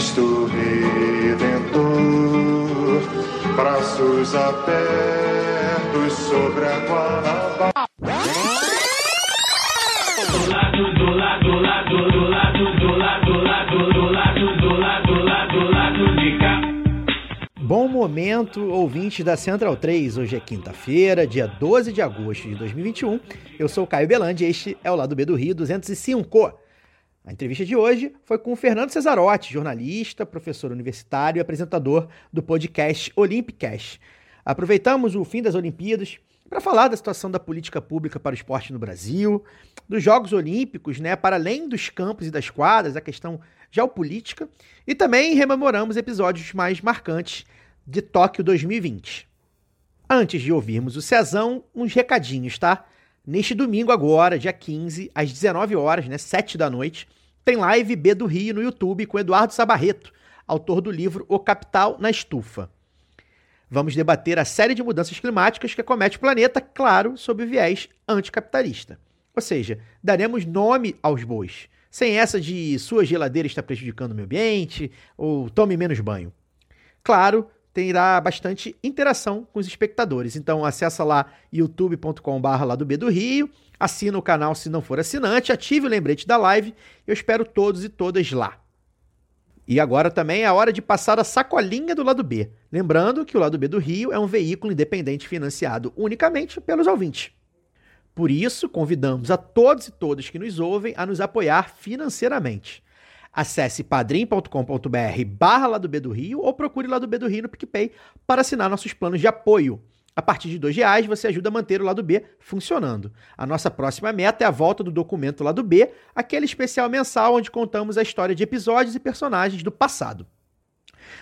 Cristo Redentor, braços abertos sobre a Guanabara. Do lado, do lado, do lado, do lado, do lado, do lado, do lado, do lado, do lado, do lado. Bom momento, ouvintes da Central 3. Hoje é quinta-feira, dia 12 de agosto de 2021. Eu sou o Caio Belandi e este é o Lado B do Rio 205. A entrevista de hoje foi com o Fernando Cesarotti, jornalista, professor universitário e apresentador do podcast Olympicast. Aproveitamos o fim das Olimpíadas para falar da situação da política pública para o esporte no Brasil, dos Jogos Olímpicos, né, para além dos campos e das quadras, a questão geopolítica, e também rememoramos episódios mais marcantes de Tóquio 2020. Antes de ouvirmos o Cezão, uns recadinhos, tá? Neste domingo agora, dia 15, às 19 horas, né, 7 da noite, tem live B do Rio no YouTube com Eduardo Sabarreto, autor do livro O Capital na Estufa. Vamos debater a série de mudanças climáticas que acomete o planeta, claro, sob o viés anticapitalista. Ou seja, daremos nome aos bois, sem essa de sua geladeira está prejudicando o meio ambiente ou tome menos banho. Claro, terá bastante interação com os espectadores. Então acessa lá youtube.com.br lá do B do Rio, assina o canal se não for assinante, ative o lembrete da live. Eu espero todos e todas lá. E agora também é a hora de passar a sacolinha do lado B. Lembrando que o lado B do Rio é um veículo independente financiado unicamente pelos ouvintes. Por isso, convidamos a todos e todas que nos ouvem a nos apoiar financeiramente. Acesse padrim.com.br barra Lado B do Rio ou procure Lado B do Rio no PicPay para assinar nossos planos de apoio. A partir de R$ reais você ajuda a manter o Lado B funcionando. A nossa próxima meta é a volta do documento Lado B, aquele especial mensal onde contamos a história de episódios e personagens do passado.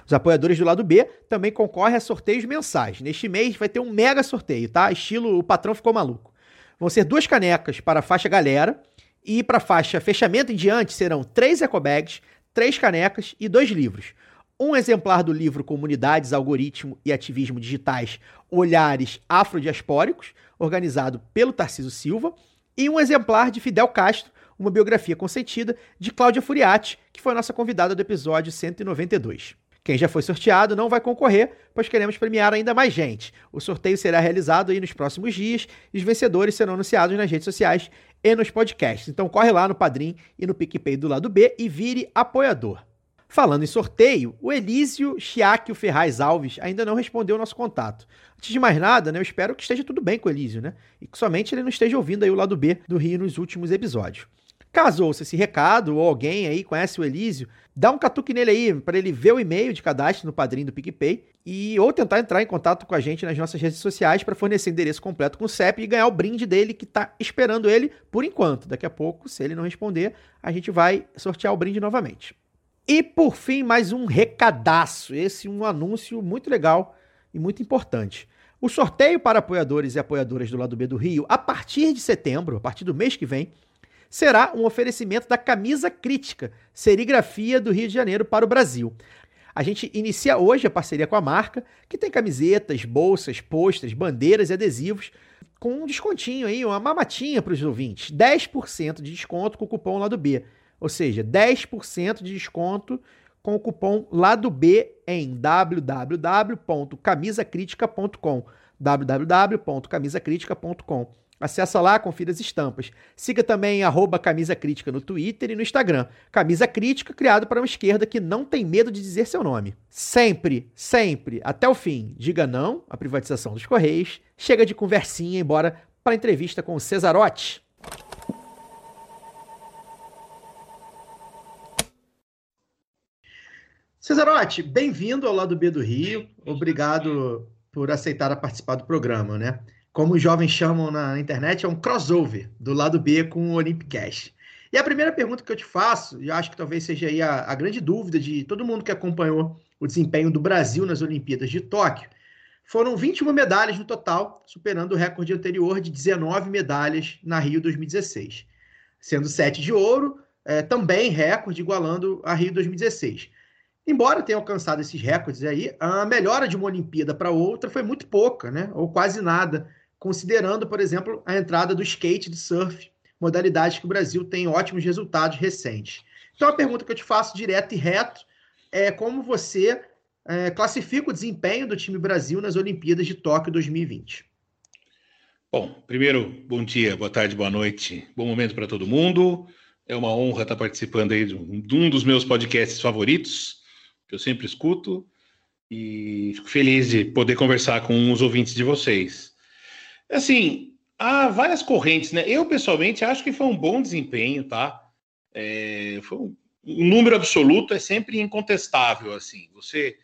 Os apoiadores do lado B também concorrem a sorteios mensais. Neste mês vai ter um mega sorteio, tá? Estilo o patrão ficou maluco. Vão ser duas canecas para a faixa galera e para a faixa fechamento em diante serão três ecobags, três canecas e dois livros. Um exemplar do livro Comunidades, Algoritmo e Ativismo Digitais, Olhares Afrodiaspóricos, organizado pelo Tarciso Silva, e um exemplar de Fidel Castro, uma biografia consentida, de Cláudia Furiati, que foi nossa convidada do episódio 192. Quem já foi sorteado não vai concorrer, pois queremos premiar ainda mais gente. O sorteio será realizado aí nos próximos dias e os vencedores serão anunciados nas redes sociais e nos podcasts. Então corre lá no Padrim e no PicPay do lado B e vire apoiador. Falando em sorteio, o Elísio Chiáquio Ferraz Alves ainda não respondeu o nosso contato. Antes de mais nada, né, eu espero que esteja tudo bem com o Elísio, né? E que somente ele não esteja ouvindo aí o lado B do Rio nos últimos episódios. Caso ouça esse recado ou alguém aí conhece o Elísio, dá um catuque nele aí para ele ver o e-mail de cadastro no padrinho do PicPay e ou tentar entrar em contato com a gente nas nossas redes sociais para fornecer endereço completo com o CEP e ganhar o brinde dele que está esperando ele por enquanto. Daqui a pouco, se ele não responder, a gente vai sortear o brinde novamente. E por fim, mais um recadaço. Esse um anúncio muito legal e muito importante. O sorteio para apoiadores e apoiadoras do lado B do Rio, a partir de setembro, a partir do mês que vem, será um oferecimento da Camisa Crítica, serigrafia do Rio de Janeiro para o Brasil. A gente inicia hoje a parceria com a marca, que tem camisetas, bolsas, postas, bandeiras e adesivos com um descontinho aí, uma mamatinha para os ouvintes. 10% de desconto com o cupom lado B. Ou seja, 10% de desconto com o cupom lado B em www.camisacritica.com www.camisacritica.com Acesse lá, confira as estampas. Siga também arroba Camisa Crítica no Twitter e no Instagram. Camisa Crítica, criado para uma esquerda que não tem medo de dizer seu nome. Sempre, sempre, até o fim, diga não à privatização dos Correios. Chega de conversinha, embora para a entrevista com o Cesarotti. Cesarotti, bem-vindo ao lado B do Rio. Obrigado por aceitar participar do programa, né? Como os jovens chamam na internet, é um crossover do lado B com o Olympicast. E a primeira pergunta que eu te faço, e acho que talvez seja aí a, a grande dúvida de todo mundo que acompanhou o desempenho do Brasil nas Olimpíadas de Tóquio, foram 21 medalhas no total, superando o recorde anterior de 19 medalhas na Rio 2016, sendo 7 de ouro, é, também recorde, igualando a Rio 2016. Embora tenha alcançado esses recordes aí, a melhora de uma Olimpíada para outra foi muito pouca, né? ou quase nada, considerando, por exemplo, a entrada do skate e do surf, modalidades que o Brasil tem ótimos resultados recentes. Então, a pergunta que eu te faço direto e reto é como você é, classifica o desempenho do time Brasil nas Olimpíadas de Tóquio 2020. Bom, primeiro, bom dia, boa tarde, boa noite, bom momento para todo mundo. É uma honra estar participando aí de um dos meus podcasts favoritos, que eu sempre escuto, e fico feliz de poder conversar com os ouvintes de vocês. Assim, há várias correntes, né? Eu, pessoalmente, acho que foi um bom desempenho, tá? É, foi um, um número absoluto é sempre incontestável, assim. Você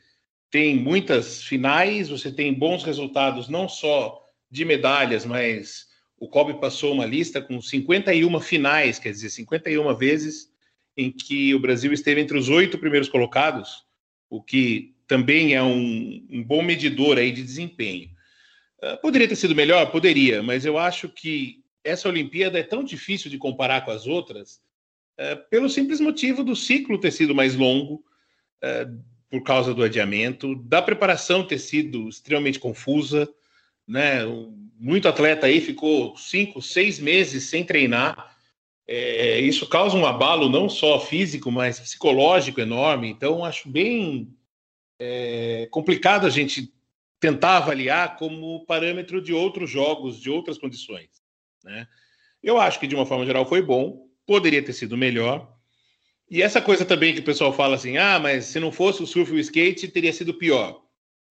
tem muitas finais, você tem bons resultados, não só de medalhas, mas o Kobe passou uma lista com 51 finais, quer dizer, 51 vezes em que o Brasil esteve entre os oito primeiros colocados, o que também é um, um bom medidor aí de desempenho. Uh, poderia ter sido melhor? Poderia, mas eu acho que essa Olimpíada é tão difícil de comparar com as outras, uh, pelo simples motivo do ciclo ter sido mais longo, uh, por causa do adiamento, da preparação ter sido extremamente confusa, né? Muito atleta aí ficou cinco, seis meses sem treinar. É, isso causa um abalo não só físico, mas psicológico enorme. Então, acho bem é, complicado a gente tentar avaliar como parâmetro de outros jogos, de outras condições. Né? Eu acho que, de uma forma geral, foi bom, poderia ter sido melhor. E essa coisa também que o pessoal fala assim: ah, mas se não fosse o surf e o skate, teria sido pior.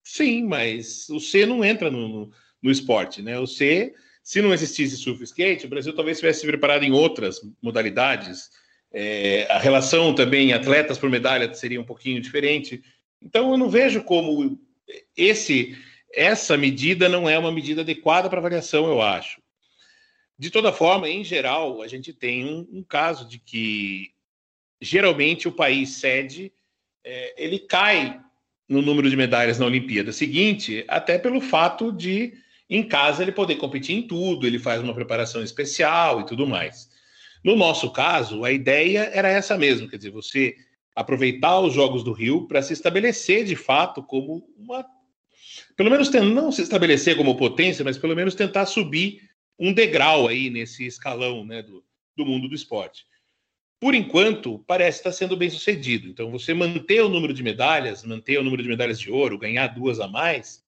Sim, mas o C não entra no, no, no esporte, né? O C, se não existisse surf skate, o Brasil talvez tivesse se preparado em outras modalidades. É, a relação também atletas por medalha seria um pouquinho diferente. Então eu não vejo como esse essa medida não é uma medida adequada para avaliação, eu acho. De toda forma, em geral, a gente tem um, um caso de que geralmente o país sede é, ele cai no número de medalhas na Olimpíada seguinte, até pelo fato de em casa ele poder competir em tudo, ele faz uma preparação especial e tudo mais. No nosso caso, a ideia era essa mesmo, quer dizer, você aproveitar os Jogos do Rio para se estabelecer de fato como uma. Pelo menos não se estabelecer como potência, mas pelo menos tentar subir um degrau aí nesse escalão né, do, do mundo do esporte por enquanto, parece estar sendo bem sucedido. Então, você manter o número de medalhas, manter o número de medalhas de ouro, ganhar duas a mais,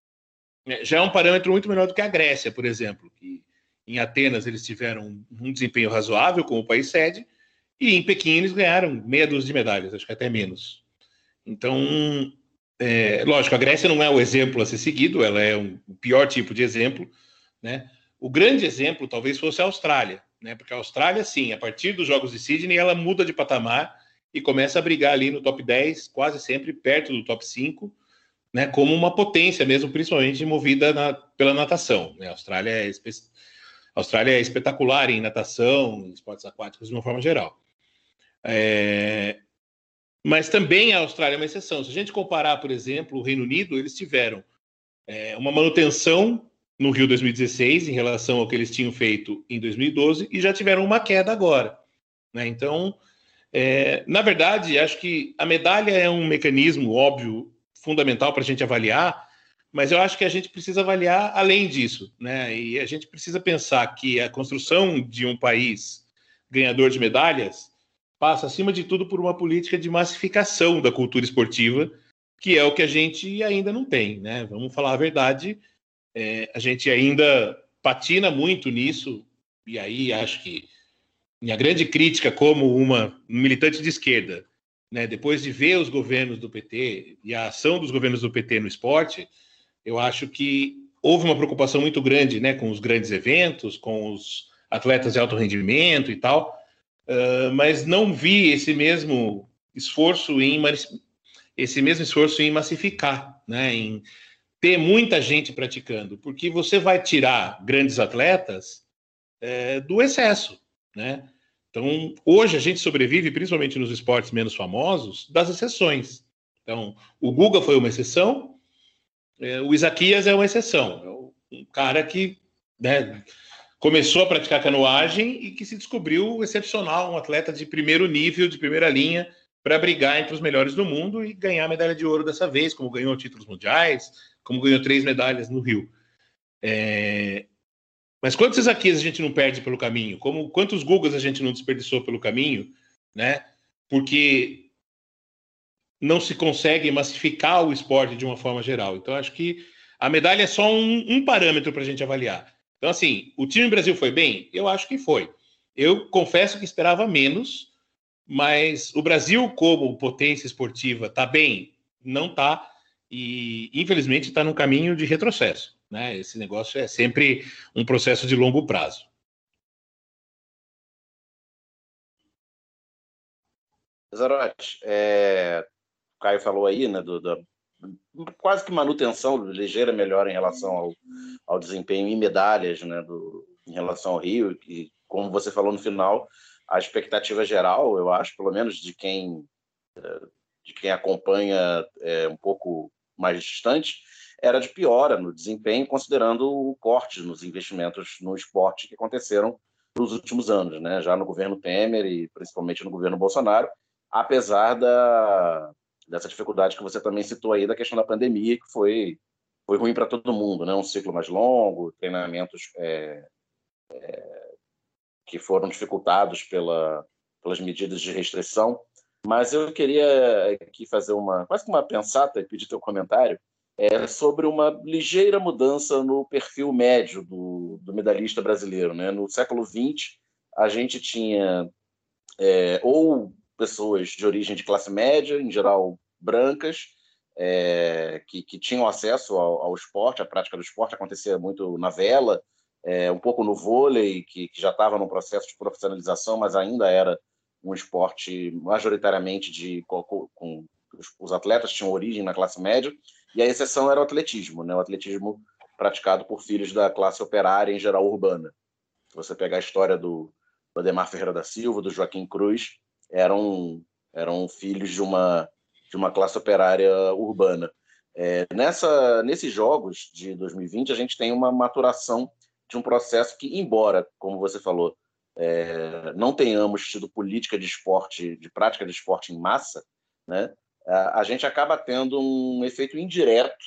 já é um parâmetro muito melhor do que a Grécia, por exemplo, que em Atenas eles tiveram um desempenho razoável como país sede, e em Pequim eles ganharam meia dúzia de medalhas, acho que até menos. Então, é, lógico, a Grécia não é o exemplo a ser seguido, ela é um, o pior tipo de exemplo, né? O grande exemplo talvez fosse a Austrália, né? Porque a Austrália, sim, a partir dos Jogos de Sydney, ela muda de patamar e começa a brigar ali no top 10, quase sempre perto do top 5, né? Como uma potência mesmo, principalmente movida na, pela natação. Né? A Austrália é, espe... a Austrália é espetacular em natação, em esportes aquáticos de uma forma geral. É... Mas também a Austrália é uma exceção. Se a gente comparar, por exemplo, o Reino Unido, eles tiveram é, uma manutenção no Rio 2016 em relação ao que eles tinham feito em 2012 e já tiveram uma queda agora. Né? Então, é, na verdade, acho que a medalha é um mecanismo óbvio, fundamental para a gente avaliar, mas eu acho que a gente precisa avaliar além disso. Né? E a gente precisa pensar que a construção de um país ganhador de medalhas passa, acima de tudo, por uma política de massificação da cultura esportiva, que é o que a gente ainda não tem. Né? Vamos falar a verdade é, a gente ainda patina muito nisso, e aí acho que minha grande crítica como uma militante de esquerda, né, depois de ver os governos do PT e a ação dos governos do PT no esporte, eu acho que houve uma preocupação muito grande né, com os grandes eventos, com os atletas de alto rendimento e tal, uh, mas não vi esse mesmo esforço em esse mesmo esforço em massificar, né, em ter muita gente praticando, porque você vai tirar grandes atletas é, do excesso, né? Então, hoje a gente sobrevive, principalmente nos esportes menos famosos, das exceções. Então, o Guga foi uma exceção, é, o Isaquias é uma exceção. É um cara que né, começou a praticar canoagem e que se descobriu excepcional, um atleta de primeiro nível, de primeira linha, para brigar entre os melhores do mundo e ganhar a medalha de ouro dessa vez, como ganhou títulos mundiais, como ganhou três medalhas no Rio. É... Mas quantos Isaquias a gente não perde pelo caminho? Como quantos Gugas a gente não desperdiçou pelo caminho, né? Porque não se consegue massificar o esporte de uma forma geral. Então, acho que a medalha é só um, um parâmetro para a gente avaliar. Então, assim, o time Brasil foi bem? Eu acho que foi. Eu confesso que esperava menos, mas o Brasil, como potência esportiva, está bem? Não está. E, infelizmente, está num caminho de retrocesso. Né? Esse negócio é sempre um processo de longo prazo. Zarotti, é, o Caio falou aí, né, do, do, quase que manutenção, ligeira melhora em relação ao, ao desempenho em medalhas, né, do, em relação ao Rio, e como você falou no final, a expectativa geral, eu acho, pelo menos de quem de quem acompanha é, um pouco mais distante, era de piora no desempenho, considerando o corte nos investimentos no esporte que aconteceram nos últimos anos, né? já no governo Temer e principalmente no governo Bolsonaro, apesar da, dessa dificuldade que você também citou aí da questão da pandemia, que foi, foi ruim para todo mundo, né? um ciclo mais longo, treinamentos é, é, que foram dificultados pela, pelas medidas de restrição. Mas eu queria aqui fazer uma quase que uma pensata e pedir teu comentário é, sobre uma ligeira mudança no perfil médio do, do medalhista brasileiro. Né? No século XX, a gente tinha é, ou pessoas de origem de classe média, em geral brancas, é, que, que, tinham acesso ao, ao, esporte, a prática do esporte acontecia muito na vela, é, um pouco no vôlei, que, que já estava num processo de profissionalização, mas ainda era um esporte majoritariamente de com, com os atletas tinham origem na classe média, e a exceção era o atletismo, né? o atletismo praticado por filhos da classe operária, em geral urbana. Se você pegar a história do, Ademar Ferreira da Silva, do Joaquim Cruz, eram, eram filhos de uma, de uma classe operária urbana. É, nessa, nesses jogos de 2020, a gente tem uma maturação de um processo que, embora, como você falou, é, não tenhamos tido política de esporte, de prática de esporte em massa, né, a, a gente acaba tendo um efeito indireto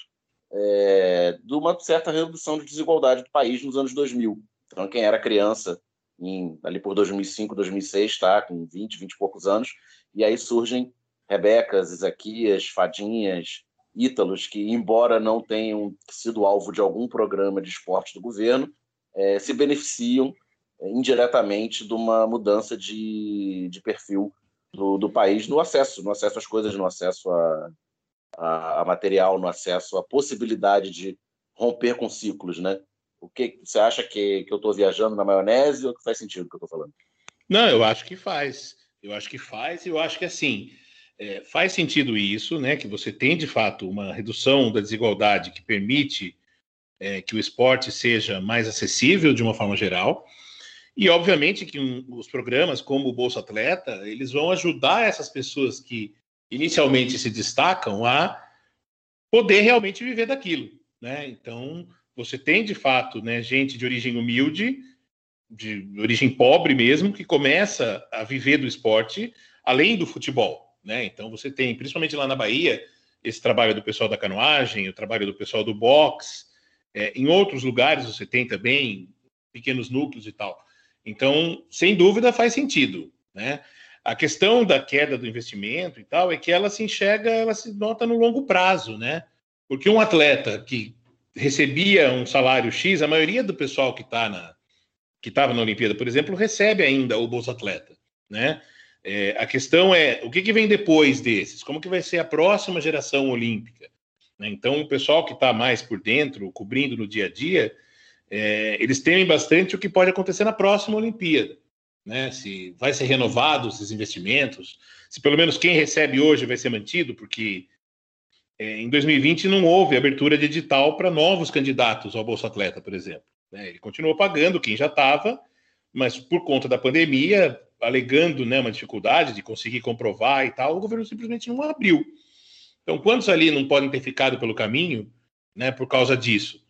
é, de uma certa redução de desigualdade do país nos anos 2000. Então, quem era criança em, ali por 2005, 2006, está com 20, 20 e poucos anos, e aí surgem Rebecas, Isaquias, Fadinhas, Ítalos, que, embora não tenham sido alvo de algum programa de esporte do governo, é, se beneficiam é, indiretamente de uma mudança de, de perfil do, do, país no acesso, no acesso às coisas, no acesso a, a, a material, no acesso à possibilidade de romper com ciclos, né? O que você acha que, que eu estou viajando na maionese ou que faz sentido o que eu estou falando? Não, eu acho que faz. Eu acho que faz e eu acho que assim é, faz sentido isso, né? Que você tem de fato uma redução da desigualdade que permite é, que o esporte seja mais acessível de uma forma geral. E obviamente que um, os programas como o Bolsa Atleta eles vão ajudar essas pessoas que inicialmente se destacam a poder realmente viver daquilo, né? Então você tem de fato, né, gente de origem humilde, de origem pobre mesmo, que começa a viver do esporte além do futebol, né? Então você tem, principalmente lá na Bahia, esse trabalho do pessoal da canoagem, o trabalho do pessoal do boxe. É, em outros lugares você tem também pequenos núcleos e tal. Então, sem dúvida, faz sentido, né? A questão da queda do investimento e tal é que ela se enxerga, ela se nota no longo prazo, né? Porque um atleta que recebia um salário X, a maioria do pessoal que está na que estava na Olimpíada, por exemplo, recebe ainda o Bolsa Atleta, né? É, a questão é o que, que, vem depois desses? Como que vai ser a próxima geração olímpica? Né? Então, o pessoal que está mais por dentro, cobrindo no dia a dia, é, eles temem bastante o que pode acontecer na próxima Olimpíada. Né? Se vai ser renovado esses investimentos, se pelo menos quem recebe hoje vai ser mantido, porque é, em 2020 não houve abertura de edital para novos candidatos ao Bolsa Atleta, por exemplo. Né? Ele continuou pagando quem já estava, mas por conta da pandemia, alegando né, uma dificuldade de conseguir comprovar e tal, o governo simplesmente não abriu. Então, quantos ali não podem ter ficado pelo caminho né, por causa disso?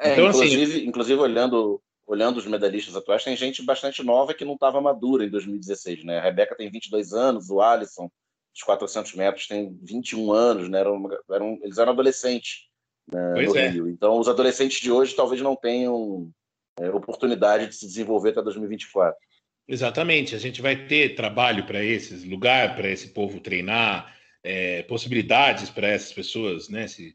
É, Então, inclusive, assim- inclusive olhando, olhando os medalhistas atuais, tem gente bastante nova que não estava madura em 2016, né? A Rebeca tem 22 anos, o Alisson, dos 400 metros, tem 21 anos, né? Eram, eram, eles eram adolescentes né, Pois no é. Rio. Então, os adolescentes de hoje talvez não tenham é, oportunidade de se desenvolver até 2024. Exatamente, a gente vai ter trabalho para esses, lugar para esse povo treinar, é, possibilidades para essas pessoas né, se,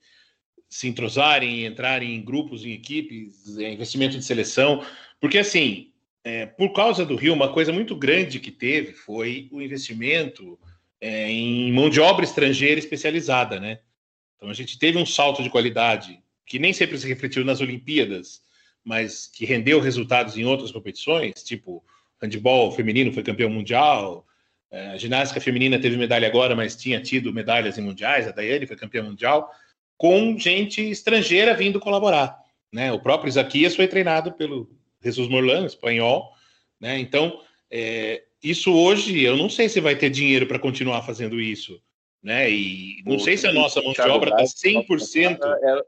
se entrosarem, entrarem em grupos, em equipes, é, investimento de seleção, porque assim, é, por causa do Rio, uma coisa muito grande que teve foi o investimento é, em mão de obra estrangeira especializada, né? Então a gente teve um salto de qualidade que nem sempre se refletiu nas Olimpíadas, mas que rendeu resultados em outras competições, tipo handebol feminino foi campeão mundial, eh, a ginástica feminina teve medalha agora, mas tinha tido medalhas em mundiais, a Daiane foi campeã mundial, com gente estrangeira vindo colaborar. Né? O próprio Isaquias foi treinado pelo Jesus Morlan, espanhol. Né? Então, eh, isso hoje, eu não sei se vai ter dinheiro para continuar fazendo isso. Né? E não O- sei se a nossa mão de obra está Braz, 100%. Era, o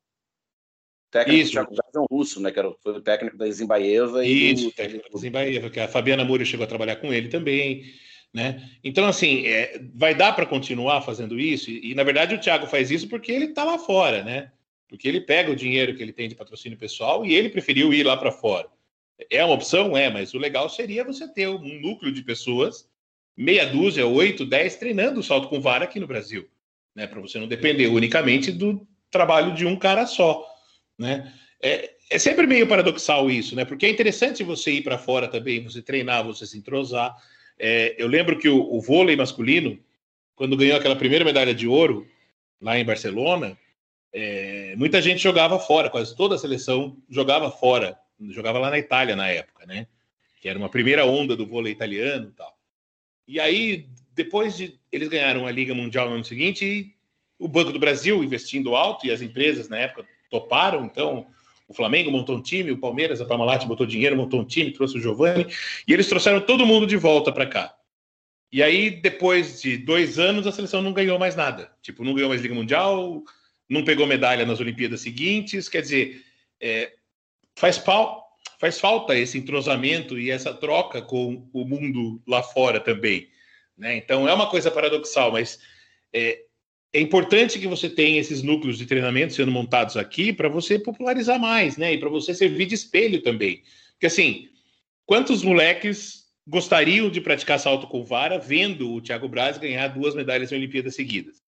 técnico Isso. Thiago Braz é um russo, né? Que era, foi o técnico da Zimbaeva e Isso, do- técnico da Zimbaeva, que a Fabiana Moura chegou a trabalhar com ele também, né? Então, assim, é, vai dar para continuar fazendo isso? E, e, na verdade, o Thiago faz isso porque ele está lá fora, né? Porque ele pega o dinheiro que ele tem de patrocínio pessoal e ele preferiu ir lá para fora. É uma opção? É, mas o legal seria você ter um núcleo de pessoas, meia dúzia, oito, dez, treinando o salto com vara aqui no Brasil, né? Para você não depender unicamente do trabalho de um cara só, né? É, é sempre meio paradoxal isso, né? Porque é interessante você ir para fora também, você treinar, você se entrosar. É, eu lembro que o, o vôlei masculino, quando ganhou aquela primeira medalha de ouro lá em Barcelona, é, muita gente jogava fora, quase toda a seleção jogava fora, jogava lá na Itália na época, né? Que era uma primeira onda do vôlei italiano e tal. E aí, depois de eles ganharam a Liga Mundial no ano seguinte, o Banco do Brasil investindo alto e as empresas na época toparam, então o Flamengo montou um time, o Palmeiras, a Parmalat botou dinheiro, montou um time, trouxe o Giovani, e eles trouxeram todo mundo de volta para cá. E aí, depois de dois anos, a seleção não ganhou mais nada. Tipo, não ganhou mais Liga Mundial, não pegou medalha nas Olimpíadas seguintes. Quer dizer, é, faz, pau, faz falta esse entrosamento e essa troca com o mundo lá fora também. Né? Então, é uma coisa paradoxal, mas é, é importante que você tenha esses núcleos de treinamento sendo montados aqui para você popularizar mais, né? E para você servir de espelho também. Porque assim, quantos moleques gostariam de praticar salto com vara vendo o Thiago Braz ganhar duas medalhas em Olimpíadas seguidas?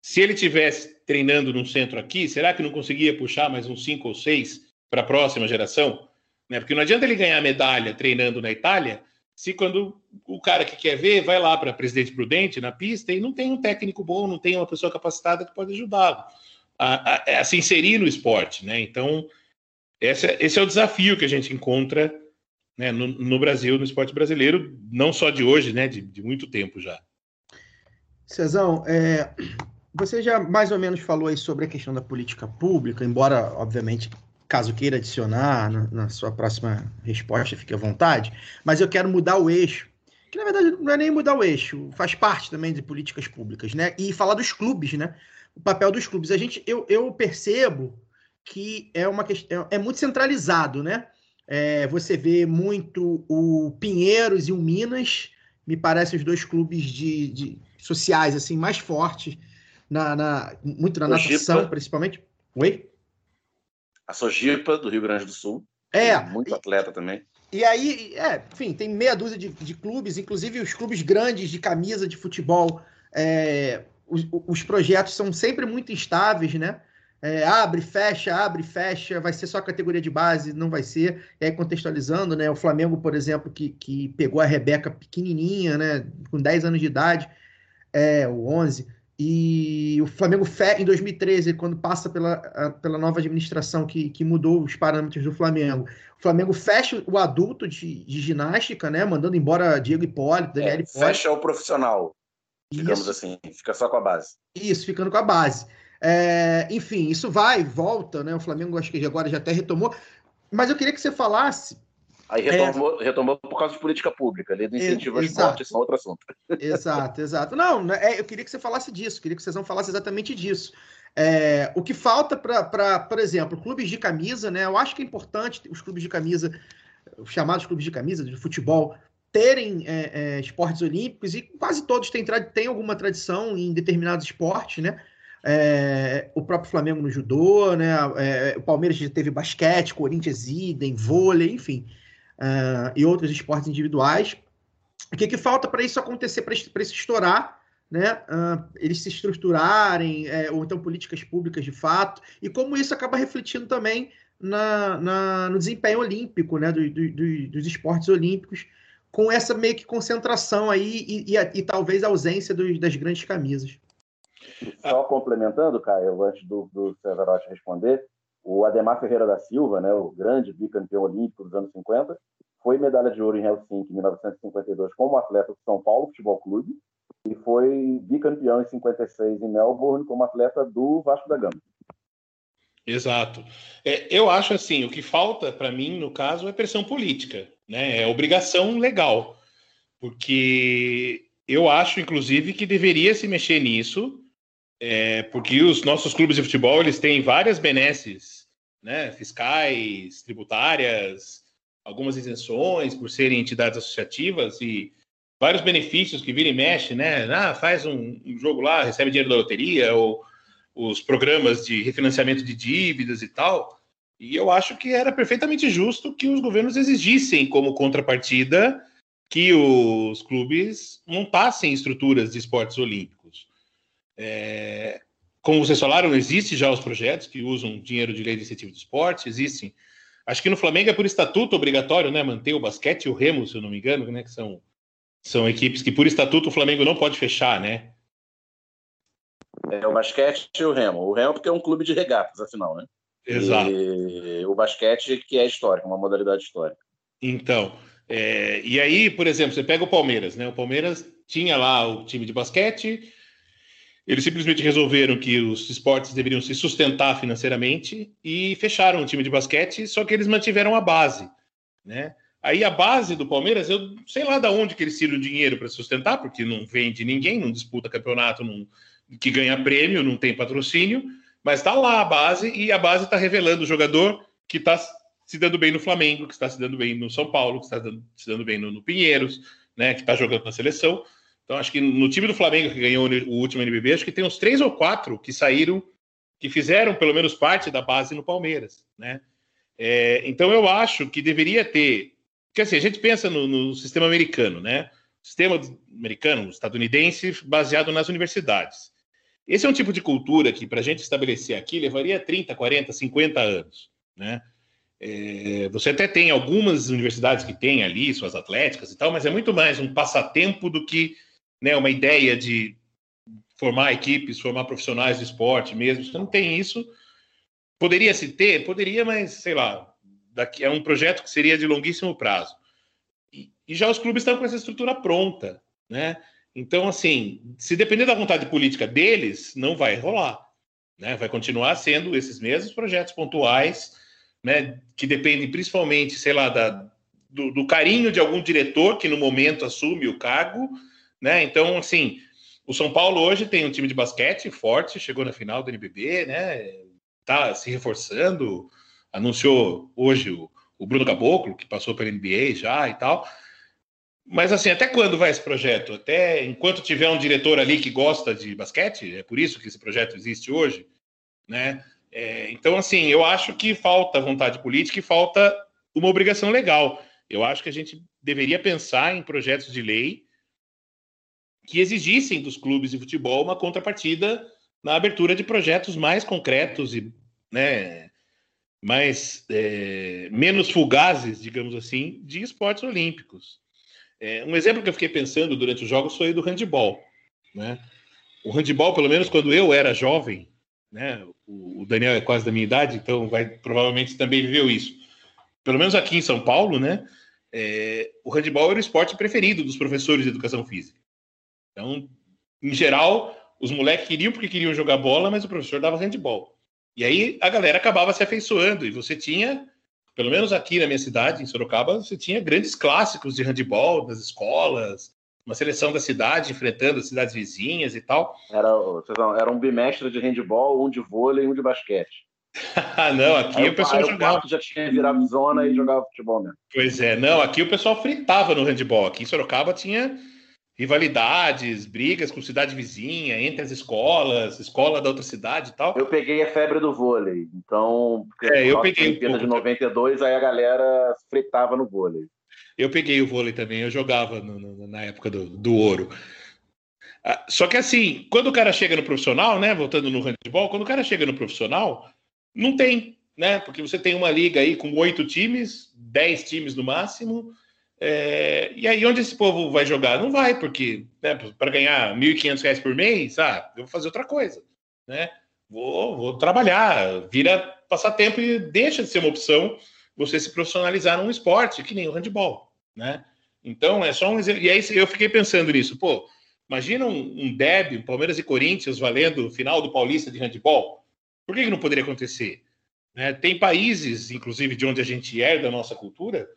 Se ele tivesse treinando num centro aqui, será que não conseguia puxar mais uns cinco ou seis para a próxima geração? Né? Porque não adianta ele ganhar medalha treinando na Itália, se quando o cara que quer ver vai lá para Presidente Prudente na pista e não tem um técnico bom, não tem uma pessoa capacitada que pode ajudá-lo a, a, a, se inserir no esporte, né? Então, esse, esse é o desafio que a gente encontra né, no, no, Brasil, no esporte brasileiro, não só de hoje, né? De, de muito tempo já. Cezão, é, você já mais ou menos falou aí sobre a questão da política pública, embora, obviamente, caso queira adicionar na, na, sua próxima resposta, fique à vontade, mas eu quero mudar o eixo, que na verdade não é nem mudar o eixo, faz parte também de políticas públicas, né? E falar dos clubes, né? O papel dos clubes. A gente, eu, eu percebo que é uma questão, é muito centralizado, né? É, você vê muito o Pinheiros e o Minas, me parece os dois clubes de, de sociais assim mais fortes na, na muito na natação, principalmente. Oi? A Sojipa, do Rio Grande do Sul. É. Muito atleta também. E aí, é, enfim, tem meia dúzia de, de, clubes, inclusive os clubes grandes de camisa de futebol. É, os, os, projetos são sempre muito instáveis, né? É, abre, fecha, abre, fecha, vai ser só categoria de base, não vai ser. E aí, contextualizando, né? O Flamengo, por exemplo, que, que pegou a Rebeca pequenininha, né? Com 10 anos de idade, é, o 11. E o Flamengo, em 2013, quando passa pela, pela nova administração que, que mudou os parâmetros do Flamengo, o Flamengo fecha o adulto de, de ginástica, né? Mandando embora Diego Hipólito, Daniel é, Hipólito. Fecha o profissional, digamos isso. assim, fica só com a base. Isso, ficando com a base. É, enfim, isso vai, volta, né? O Flamengo acho que agora já até retomou. Mas eu queria que você falasse Aí retomou, retomou por causa de política pública, ali do incentivo ao esporte, isso é outro assunto. Exato, exato. Não, né, é, eu queria que você falasse disso, queria que vocês não falassem exatamente disso. É, o que falta para, por exemplo, clubes de camisa, né? Eu acho que é importante os clubes de camisa, os chamados clubes de camisa de futebol, terem é, é, esportes olímpicos, e quase todos têm, têm alguma tradição em determinados esportes, né? É, o próprio Flamengo no judô, né? É, o Palmeiras já teve basquete, Corinthians idem, vôlei, enfim, ah, e outros esportes individuais. O que, que falta para isso acontecer, para isso, estourar, né? Ah, eles se estruturarem, é, ou então políticas públicas de fato, e como isso acaba refletindo também na, na- no desempenho olímpico, né? do- do- do- dos esportes olímpicos, com essa meio que concentração aí e, e e talvez ausência dos- das grandes camisas. Só complementando, Caio, antes do, do Cesarotti responder, o Ademar Ferreira da Silva, né, o grande bicampeão olímpico dos anos 50, foi medalha de ouro em Helsinki em 1952 como atleta do São Paulo Futebol Clube e foi bicampeão em 56 em Melbourne como atleta do Vasco da Gama. Exato. É, eu acho assim, o que falta para mim, no caso, é pressão política, né? É obrigação legal. Porque eu acho, inclusive, que deveria se mexer nisso, é, porque os nossos clubes de futebol eles têm várias benesses, né? Fiscais, tributárias, algumas isenções por serem entidades associativas e vários benefícios que vira e mexe, né? Ah, faz um, um jogo lá, recebe dinheiro da loteria ou os programas de refinanciamento de dívidas e tal. E eu acho que era perfeitamente justo que os governos exigissem como contrapartida que os clubes montassem estruturas de esportes olímpicos. É, como vocês falaram, existe já os projetos que usam dinheiro de lei de incentivo de esporte, existem. Acho que no Flamengo é por estatuto obrigatório, né, manter o basquete e o remo, se eu não me engano, né, que são são equipes que por estatuto o Flamengo não pode fechar, né? É o basquete e o remo. O remo porque é um clube de regatas, afinal, né? Exato. E o basquete que é histórico, uma modalidade histórica. Então, é, e aí, por exemplo, você pega o Palmeiras, né? O Palmeiras tinha lá o time de basquete, eles simplesmente resolveram que os esportes deveriam se sustentar financeiramente e fecharam o time de basquete, só que eles mantiveram a base, né? Aí a base do Palmeiras, eu sei lá de onde que eles tiram dinheiro para sustentar, porque não vende ninguém, não disputa campeonato, não, que ganha prêmio, não tem patrocínio, mas está lá a base e a base está revelando o jogador que está se dando bem no Flamengo, que está se dando bem no São Paulo, que está se dando bem no, no Pinheiros, né, que está jogando na seleção. Então, acho que no time do Flamengo que ganhou o último NBB, acho que tem uns três ou quatro que saíram, que fizeram pelo menos parte da base no Palmeiras, né? É, então, eu acho que deveria ter. Porque assim, a gente pensa no, no sistema americano, né? Sistema americano, estadunidense, baseado nas universidades. Esse é um tipo de cultura que, para a gente estabelecer aqui, levaria 30, 40, 50 anos, né? É, você até tem algumas universidades que têm ali suas atléticas e tal, mas é muito mais um passatempo do que né, uma ideia de formar equipes, formar profissionais de esporte mesmo. Você não tem isso. Poderia se ter? Poderia, mas sei lá, daqui é um projeto que seria de longuíssimo prazo. E, e já os clubes estão com essa estrutura pronta, né? Então, assim, se depender da vontade política deles, não vai rolar, né? Vai continuar sendo esses mesmos projetos pontuais né, que dependem principalmente, sei lá, da, do, do, carinho de algum diretor que no momento assume o cargo, né? Então, assim, o São Paulo hoje tem um time de basquete forte, chegou na final do NBB, né? Tá se reforçando, anunciou hoje o, o Bruno Caboclo, que passou pela NBA já e tal. Mas assim, até quando vai esse projeto? Até enquanto tiver um diretor ali que gosta de basquete, é por isso que esse projeto existe hoje, né? É, então, assim, eu acho que falta vontade política e falta uma obrigação legal. Eu acho que a gente deveria pensar em projetos de lei que exigissem dos clubes de futebol uma contrapartida na abertura de projetos mais concretos e né, mais é, menos fugazes, digamos assim, de esportes olímpicos. É, um exemplo que eu fiquei pensando durante os jogos foi do handebol. Né? O handebol, pelo menos quando eu era jovem, né? O, Daniel é quase da minha idade, então vai provavelmente também viveu isso. Pelo menos aqui em São Paulo, né? É, o handebol era o esporte preferido dos professores de educação física. Então, em geral, os moleques queriam porque queriam jogar bola, mas o professor dava handebol. E aí a galera acabava se afeiçoando e você tinha pelo menos aqui na minha cidade, em Sorocaba, você tinha grandes clássicos de handebol das escolas, uma seleção da cidade enfrentando as cidades vizinhas e tal. Era, era um bimestre de handball, um de vôlei e um de basquete. não, aqui Aí o pessoal aí jogava. já tinha virado zona e jogava futebol mesmo. Pois é, não, aqui o pessoal fritava no handebol. Aqui em Sorocaba tinha rivalidades, brigas com cidade vizinha, entre as escolas, escola da outra cidade e tal. Eu peguei a febre do vôlei, então. É, eu peguei um Olimpíada de pouco 92, aí a galera fritava no vôlei. Eu peguei o vôlei também, eu jogava no- no- na época do, do ouro. Ah, Só que assim, quando o cara chega no profissional, né? Voltando no handebol, quando o cara chega no profissional, não tem, né? Porque você tem uma liga aí com oito times, dez times no máximo. É, e aí, onde esse povo vai jogar? Não vai, porque né, para ganhar 1.500 reais por mês, ah, eu vou fazer outra coisa, né? Vou, vou trabalhar, vira passatempo e deixa de ser uma opção você se profissionalizar num esporte que nem o handebol, né? Então é só um exemplo. E aí eu fiquei pensando nisso, pô, imagina um, um um Palmeiras e Corinthians valendo o final do Paulista de handebol. Por que, que não poderia acontecer? Né? Tem países, inclusive de onde a gente herda a nossa cultura,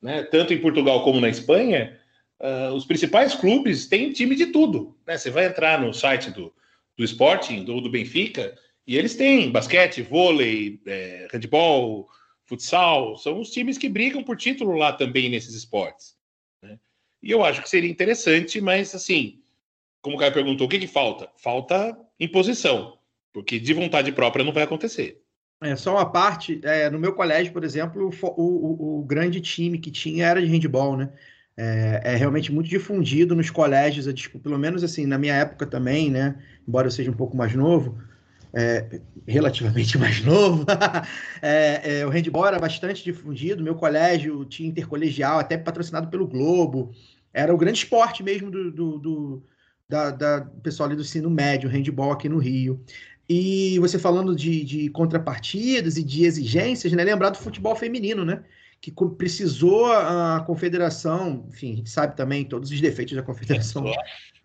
né? tanto em Portugal como na Espanha, ah, os principais clubes têm time de tudo. Né? Você vai entrar no site do, do Sporting, do, do Benfica, e eles têm basquete, vôlei, é, handebol, futsal, são os times que brigam por título lá também nesses esportes. né? E eu acho que seria interessante, mas assim, como o Caio perguntou, o que, que falta? Falta imposição, porque de vontade própria não vai acontecer. É, só uma parte, é, no meu colégio, por exemplo, o, o- o- grande time que tinha era de handball, né? É, é realmente muito difundido nos colégios, a dispu- pelo menos assim, na minha época também, né? Embora eu seja um pouco mais novo, é, relativamente mais novo, é, é, o handball era bastante difundido, meu colégio tinha intercolegial, até patrocinado pelo Globo, era o grande esporte mesmo do, do, do- da, da- pessoal ali do ensino médio, handball aqui no Rio. E você falando de, de contrapartidas e de exigências, né? Lembrar do futebol feminino, né? Que precisou a confederação, enfim, a gente sabe também todos os defeitos da confederação.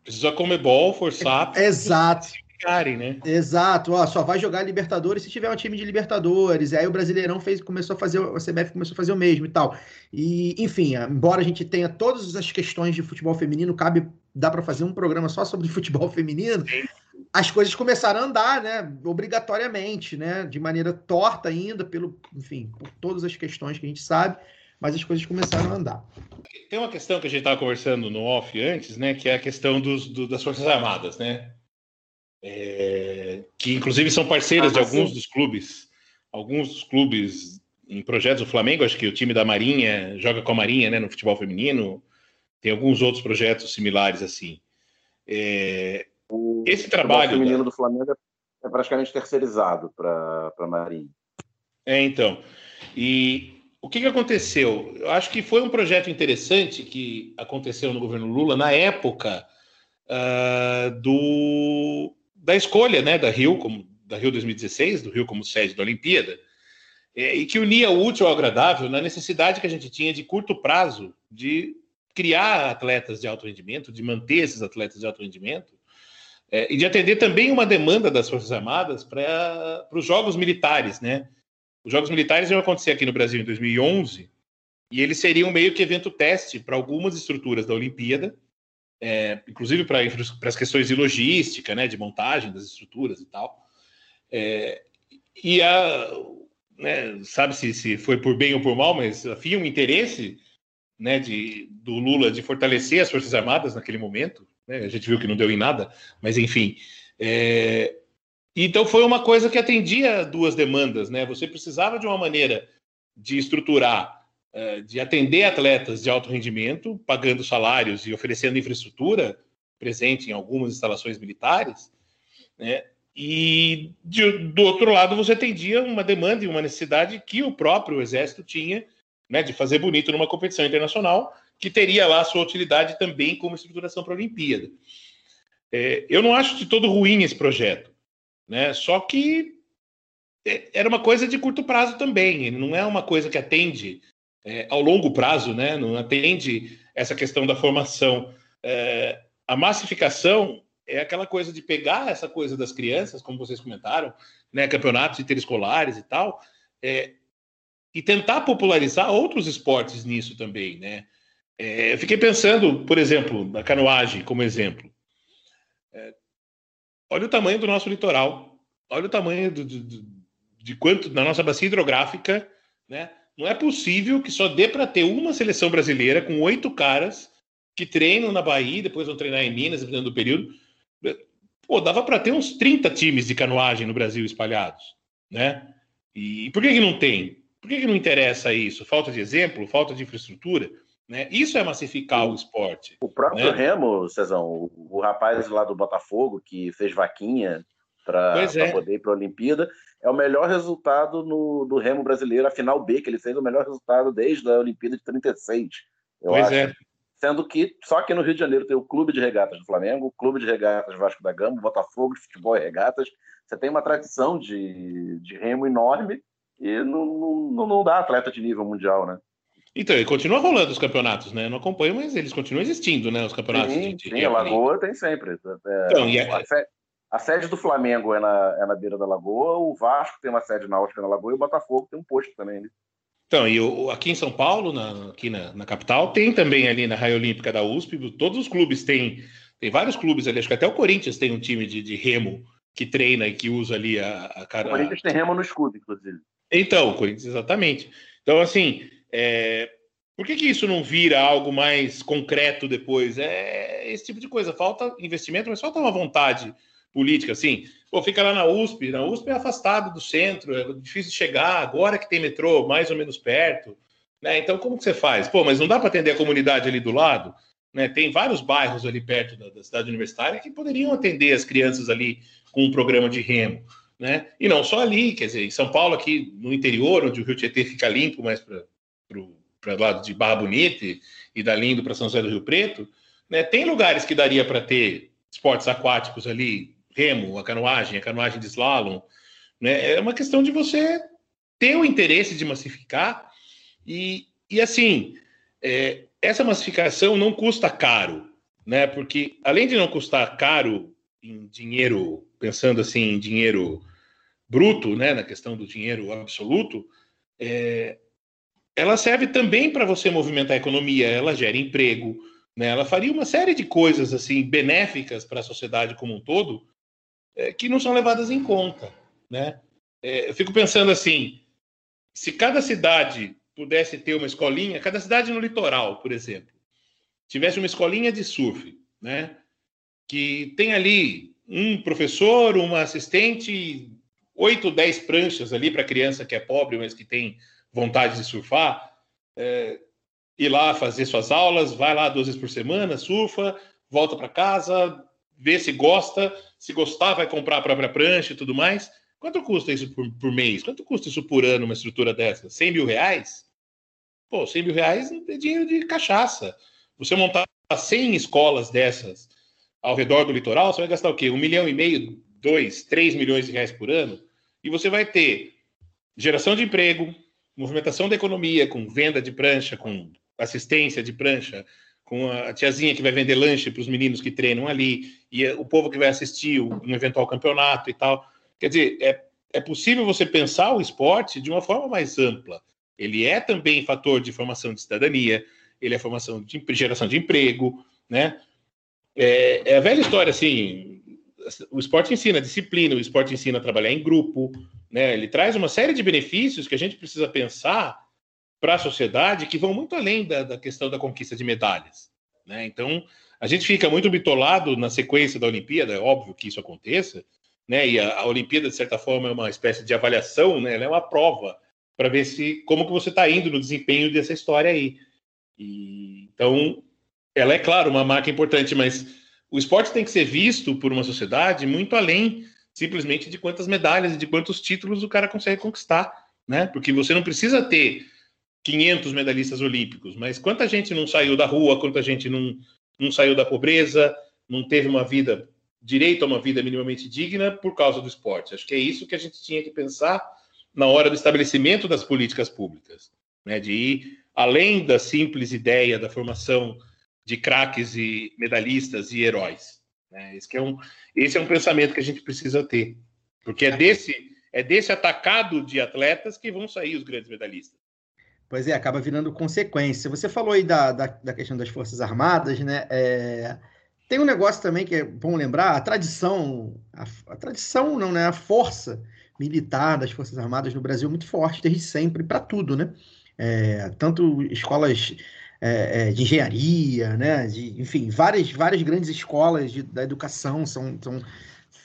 Precisa Comebol forçar para Exato, ficarem, né? exato. Ó, só vai jogar Libertadores se tiver um time de Libertadores. E aí o Brasileirão fez, começou a fazer, a CBF começou a fazer o mesmo e tal. E, enfim, embora a gente tenha todas as questões de futebol feminino, cabe, dá para fazer um programa só sobre futebol feminino. As coisas começaram a andar, né? Obrigatoriamente, né? De maneira torta ainda, pelo, enfim, por todas as questões que a gente sabe, mas as coisas começaram a andar. Tem uma questão que a gente estava conversando no off antes, né? Que é a questão dos, do- das Forças Armadas, né? É, que inclusive são parceiras de Ah, alguns sim. dos clubes. Alguns dos clubes em projetos do Flamengo, acho que o time da Marinha joga com a Marinha, né? No futebol feminino. Tem alguns outros projetos similares assim. É, Esse trabalho, feminino né? do Flamengo é- é praticamente terceirizado para a Marinha. É, então. E o que, que aconteceu? Eu acho que foi um projeto interessante que aconteceu no governo Lula na época ah, do, da escolha né, da Rio, como, da Rio 2016, do Rio como sede da Olimpíada, é, e que unia o útil ao agradável na necessidade que a gente tinha de curto prazo de criar atletas de alto rendimento, de manter esses atletas de alto rendimento, é, e de atender também uma demanda das Forças Armadas para os Jogos Militares, né? Os Jogos Militares iam acontecer aqui no Brasil em 2011 e eles seriam meio que evento teste para algumas estruturas da Olimpíada, é, inclusive para as questões de logística, né, de montagem das estruturas e tal. É, e a, né, sabe se, se foi por bem ou por mal, mas havia um interesse né, de, do Lula de fortalecer as Forças Armadas naquele momento. Né, a gente viu que não deu em nada, mas enfim. É, então foi uma coisa que atendia duas demandas, né? Você precisava de uma maneira de estruturar, eh, de atender atletas de alto rendimento, pagando salários e oferecendo infraestrutura presente em algumas instalações militares, né? E de- do outro lado você atendia uma demanda e uma necessidade que o próprio exército tinha, né, de fazer bonito numa competição internacional, que teria lá sua utilidade também como estruturação para a Olimpíada. Eh, eu não acho de todo ruim esse projeto né? Só que é, era uma coisa de curto prazo também, não é uma coisa que atende é, ao longo prazo, né? Não atende essa questão da formação. É, a massificação é aquela coisa de pegar essa coisa das crianças, como vocês comentaram, né? Campeonatos interescolares e tal, é, e tentar popularizar outros esportes nisso também, né? É, eu fiquei pensando, por exemplo, na canoagem como exemplo. É, olha o tamanho do nosso litoral, olha o tamanho do, do, de quanto na nossa bacia hidrográfica, né? Não é possível que só dê para ter uma seleção brasileira com oito caras que treinam na Bahia, depois vão treinar em Minas, dependendo do período. Pô, dava para ter uns 30 times de canoagem no Brasil espalhados, né? E por que, que não tem? Por que, que não interessa isso? Falta de exemplo, falta de infraestrutura? Né? Isso é massificar o esporte. O próprio né? Remo, Cezão, o, o rapaz lá do Botafogo que fez vaquinha para é. poder ir para a Olimpíada, é o melhor resultado no, do Remo brasileiro, a final B, que ele fez o melhor resultado desde a Olimpíada de 36. Eu pois acho. é. Sendo que só aqui no Rio de Janeiro tem o Clube de Regatas do Flamengo, o Clube de Regatas Vasco da Gama, o Botafogo de Futebol e Regatas. Você tem uma tradição de, de remo enorme e não, não, não dá atleta de nível mundial, né? Então, e continua rolando os campeonatos, né? Eu não acompanho, mas eles continuam existindo, né? Os campeonatos sim, de, de sim, a remo ali. Lagoa tem sempre. É, Então, e a, a sede do Flamengo é na, é na beira da Lagoa, o Vasco tem uma sede náutica na Lagoa e o Botafogo tem um posto também ali. Então, e o- aqui em São Paulo, na- aqui na, na capital, tem também ali na Raia Olímpica da USP, todos os clubes têm, tem vários clubes ali, acho que até o Corinthians tem um time de, de remo que treina e que usa ali a, a O cara. Corinthians tem remo no escudo, inclusive. Então, o Corinthians, exatamente. Então, assim, é, por que, que isso não vira algo mais concreto depois? É esse tipo de coisa. Falta investimento, mas falta uma vontade política, assim. Pô, fica lá na USP, na USP é afastado do centro, é difícil de chegar, agora que tem metrô mais ou menos perto. Né? Então, como que você faz? Pô, mas não dá para atender a comunidade ali do lado? Né? Tem vários bairros ali perto da, da cidade universitária que poderiam atender as crianças ali com um programa de remo. Né? E não só ali, quer dizer, em São Paulo, aqui no interior, onde o Rio Tietê fica limpo, mais para o lado de Barra Bonita e dali indo para São José do Rio Preto, né? tem lugares que daria para ter esportes aquáticos ali, remo, a canoagem, a canoagem de slalom. Né? É uma questão de você ter o interesse de massificar e, e assim, é, essa massificação não custa caro, né? Porque além de não custar caro em dinheiro, pensando assim em dinheiro bruto, né? Na questão do dinheiro absoluto, é, ela serve também para você movimentar a economia, ela gera emprego, né? Ela faria uma série de coisas assim benéficas para a sociedade como um todo é, que não são levadas em conta, né? É, eu fico pensando assim, se cada cidade pudesse ter uma escolinha, cada cidade no litoral, por exemplo, tivesse uma escolinha de surf, né? Que tem ali um professor, uma assistente, oito, dez pranchas ali para criança que é pobre, mas que tem vontade de surfar, é, ir lá fazer suas aulas, vai lá duas vezes por semana, surfa, volta para casa, vê se gosta, se gostar vai comprar a própria prancha e tudo mais. Quanto custa isso por, por mês? Quanto custa isso por ano, uma estrutura dessa? 100 mil reais? Pô, 100 mil reais é dinheiro de cachaça. Você montar 100 escolas dessas ao redor do litoral, você vai gastar o quê? Um milhão e meio, dois, três milhões de reais por ano? E você vai ter geração de emprego, movimentação da economia com venda de prancha, com assistência de prancha, com a tiazinha que vai vender lanche para os meninos que treinam ali, e o povo que vai assistir um eventual campeonato e tal. Quer dizer, é, é possível você pensar o esporte de uma forma mais ampla. Ele é também fator de formação de cidadania, ele é formação de geração de emprego, né? É, é a velha história, assim, o esporte ensina disciplina, o esporte ensina a trabalhar em grupo, né? Ele traz uma série de benefícios que a gente precisa pensar para a sociedade que vão muito além da, da, questão da conquista de medalhas, né? Então, a gente fica muito bitolado na sequência da Olimpíada, é óbvio que isso aconteça, né? E a, a Olimpíada, de certa forma, é uma espécie de avaliação, né? Ela é uma prova para ver se como que você está indo no desempenho dessa história aí. E, então, ela é, claro, uma marca importante, mas o esporte tem que ser visto por uma sociedade muito além simplesmente de quantas medalhas e de quantos títulos o cara consegue conquistar, né? Porque você não precisa ter 500 medalhistas olímpicos, mas quanta gente não saiu da rua, quanta gente não, não saiu da pobreza, não teve uma vida, direito a uma vida minimamente digna por causa do esporte. Acho que é isso que a gente tinha que pensar na hora do estabelecimento das políticas públicas, né? De ir além da simples ideia da formação de craques e medalhistas e heróis. Né? Esse, é um, esse é um pensamento que a gente precisa ter, porque é desse, é desse atacado de atletas que vão sair os grandes medalhistas. Pois é, acaba virando consequência. Você falou aí da, da, da questão das Forças Armadas, né? É, tem um negócio também que é bom lembrar, a tradição, a, a tradição não, né? A força militar das Forças Armadas no Brasil é muito forte desde sempre para tudo, né? É, tanto escolas é, é, de engenharia, né? De, enfim, várias, várias grandes escolas de, da educação são, são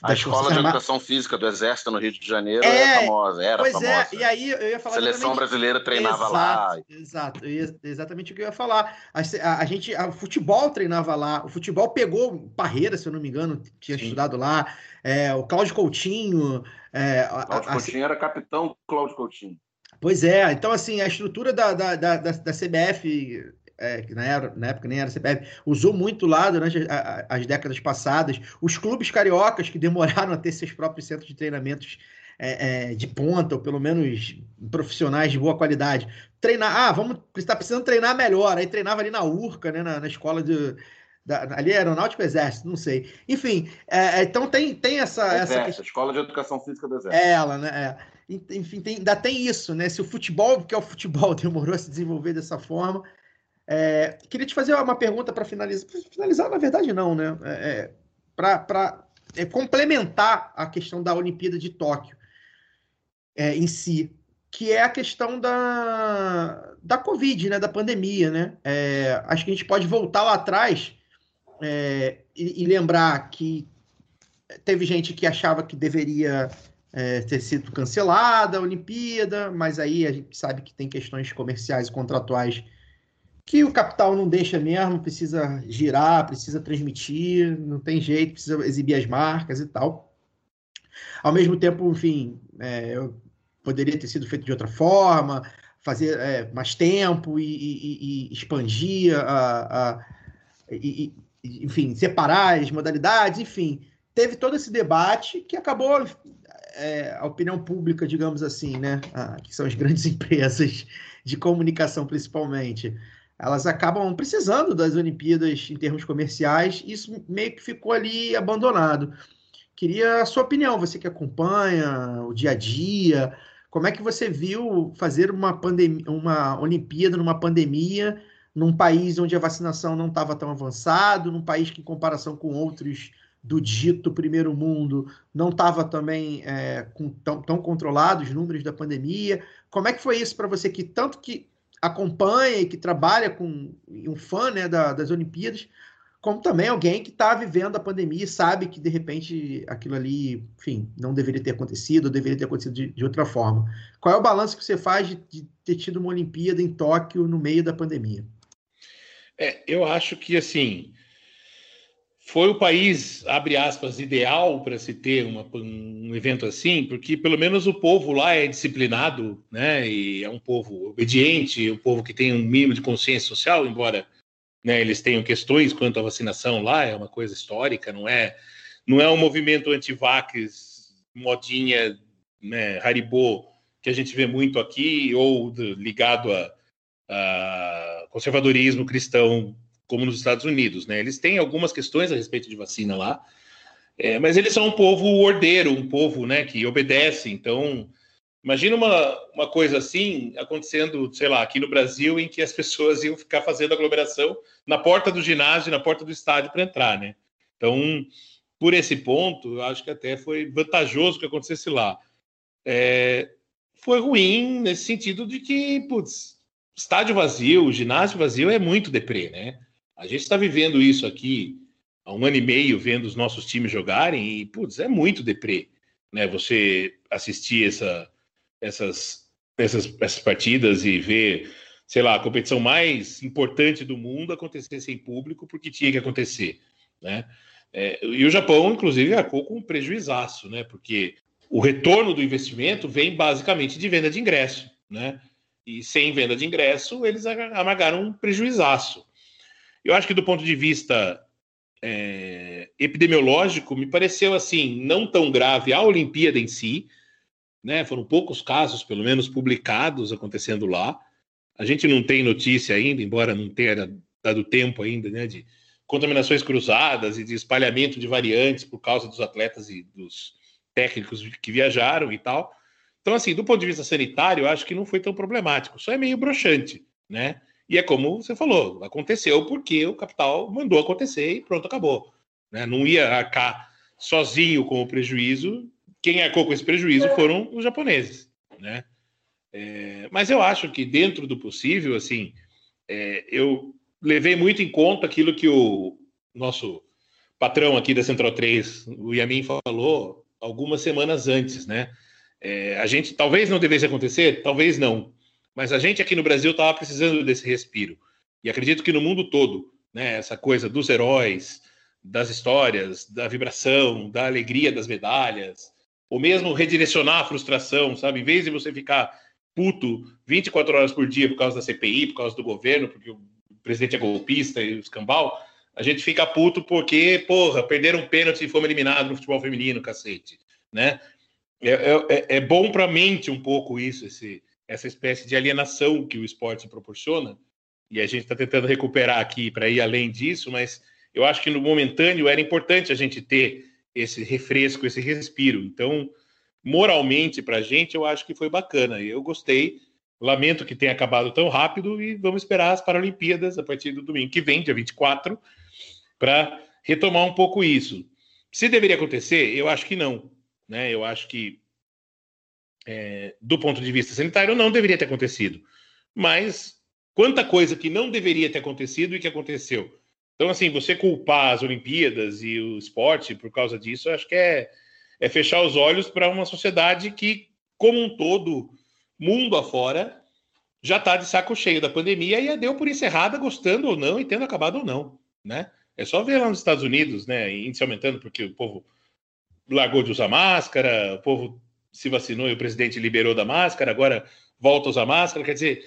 a escola de educação física do Exército no Rio de Janeiro é, é famosa, era pois famosa. é, e aí eu ia falar. Seleção brasileira treinava exato, lá. Exato, exatamente o que eu ia falar. A, a, a gente, o futebol treinava lá, o futebol pegou Parreira, se eu não me engano, tinha Sim. estudado lá, é, o Cláudio Coutinho. É, Cláudio Coutinho era capitão Cláudio Coutinho. Pois é, então assim, a estrutura da, da, da, da CBF é, que na, era, na, época nem era CPF, usou muito lá durante a, a, as décadas passadas. Os clubes cariocas que demoraram a ter seus próprios centros de treinamentos é, é, de ponta, ou pelo menos profissionais de boa qualidade. Treinar, ah, vamos, está precisando treinar melhor. Aí treinava ali na Urca, né, na, na escola de. Da, ali é Aeronáutico Exército, não sei. Enfim, é, é, então tem, tem essa. Exército, essa questão... Escola de Educação Física do Exército. É ela, né? Enfim, tem, ainda tem isso, né? Se o futebol, que é o futebol, demorou a se desenvolver dessa forma, é, queria te fazer uma pergunta para finalizar. Finalizar, na verdade, não, né? É, é para é, complementar a questão da Olimpíada de Tóquio é, em si, que é a questão da, da Covid, né? Da pandemia, né? É, acho que a gente pode voltar lá atrás e, e, lembrar que teve gente que achava que deveria ter sido cancelada a Olimpíada, mas aí a gente sabe que tem questões comerciais e contratuais que o capital não deixa mesmo, precisa girar, precisa transmitir, não tem jeito, precisa exibir as marcas e tal. Ao mesmo tempo, enfim, é, poderia ter sido feito de outra forma, fazer é, mais tempo e, e, e expandir, a, a e, enfim, separar as modalidades, enfim. Teve todo esse debate que acabou é, a opinião pública, digamos assim, né, ah, que são as grandes empresas de comunicação principalmente, elas acabam precisando das Olimpíadas em termos comerciais, e isso meio que ficou ali abandonado. Queria a sua opinião, você que acompanha o dia a dia, como é que você viu fazer uma uma Olimpíada numa pandemia, num país onde a vacinação não estava tão avançado, num país que, em comparação com outros do dito primeiro mundo, não estava também é, com, tão, tão controlado os números da pandemia. Como é que foi isso para você que tanto que acompanha e que trabalha com um fã né, da, das Olimpíadas, como também alguém que está vivendo a pandemia e sabe que de repente aquilo ali, enfim, não deveria ter acontecido, ou deveria ter acontecido de, de outra forma. Qual é o balanço que você faz de, de, ter tido uma Olimpíada em Tóquio no meio da pandemia? É, eu acho que assim foi o país, abre aspas, ideal para se ter uma, um evento assim, porque pelo menos o povo lá é disciplinado, né? E é um povo obediente, um povo que tem um mínimo de consciência social, embora né, eles tenham questões quanto à vacinação lá, é uma coisa histórica, não é, não é um movimento anti-vax, modinha, né, Haribo, que a gente vê muito aqui, ou ligado a, a conservadorismo cristão como nos Estados Unidos, né? Eles têm algumas questões a respeito de vacina lá, é, mas eles são um povo ordeiro, um povo, né, que obedece. Então, imagina uma, uma coisa assim acontecendo, sei lá, aqui no Brasil, em que as pessoas iam ficar fazendo aglomeração na porta do ginásio, na porta do estádio para entrar, né? Então, por esse ponto, eu acho que até foi vantajoso que acontecesse lá. É, foi ruim nesse sentido de que, putz, estádio vazio, ginásio vazio é muito deprê, né? A gente está vivendo isso aqui há um ano e meio, vendo os nossos times jogarem, e, putz, é muito deprê, né? Você assistir essa, essas, essas, essas partidas e ver, sei lá, a competição mais importante do mundo acontecer sem público, porque tinha que acontecer, né? É, e o Japão, inclusive, arcou com um prejuízaço, né? Porque o retorno do investimento vem basicamente de venda de ingresso, né? E sem venda de ingresso, eles amargaram um prejuízaço. Eu acho que do ponto de vista é, epidemiológico, me pareceu assim, não tão grave a Olimpíada em si, né? Foram poucos casos, pelo menos, publicados acontecendo lá. A gente não tem notícia ainda, embora não tenha dado tempo ainda, né? De contaminações cruzadas e de espalhamento de variantes por causa dos atletas e dos técnicos que viajaram e tal. Então, assim, do ponto de vista sanitário, eu acho que não foi tão problemático. Só é meio broxante, né? E é como você falou, aconteceu porque o capital mandou acontecer e pronto, acabou. Né? Não ia arcar sozinho com o prejuízo. Quem arcou com esse prejuízo foram os japoneses, né? É, mas eu acho que dentro do possível, assim, é, eu levei muito em conta aquilo que o nosso patrão aqui da Central 3, o Yamin, falou algumas semanas antes, né? É, a gente talvez não devesse acontecer, talvez não, mas a gente aqui no Brasil estava precisando desse respiro. E acredito que no mundo todo, né, essa coisa dos heróis, das histórias, da vibração, da alegria das medalhas, ou mesmo redirecionar a frustração, sabe? Em vez de você ficar puto 24 horas por dia por causa da CPI, por causa do governo, porque o presidente é golpista e o escambau, a gente fica puto porque, porra, perderam um pênalti e fomos eliminados no futebol feminino, cacete, né? É, é, é bom para a mente um pouco isso, esse, essa espécie de alienação que o esporte proporciona, e a gente está tentando recuperar aqui para ir além disso, mas eu acho que no momentâneo era importante a gente ter esse refresco, esse respiro. Então, moralmente, para a gente, eu acho que foi bacana. Eu gostei. Lamento que tenha acabado tão rápido e vamos esperar as Paralimpíadas a partir do domingo que vem, dia 24, para retomar um pouco isso. Se deveria acontecer, eu acho que não. Né? Eu acho que é, do ponto de vista sanitário, não deveria ter acontecido. Mas quanta coisa que não deveria ter acontecido e que aconteceu. Então, assim, você culpar as Olimpíadas e o esporte por causa disso, acho que é, é fechar os olhos para uma sociedade que, como um todo, mundo afora, já está de saco cheio da pandemia e a deu por encerrada, gostando ou não e tendo acabado ou não, né? É só ver lá nos Estados Unidos, né? Índice aumentando porque o povo largou de usar máscara, o povo se vacinou e o presidente liberou da máscara, agora volta a usar máscara. Quer dizer,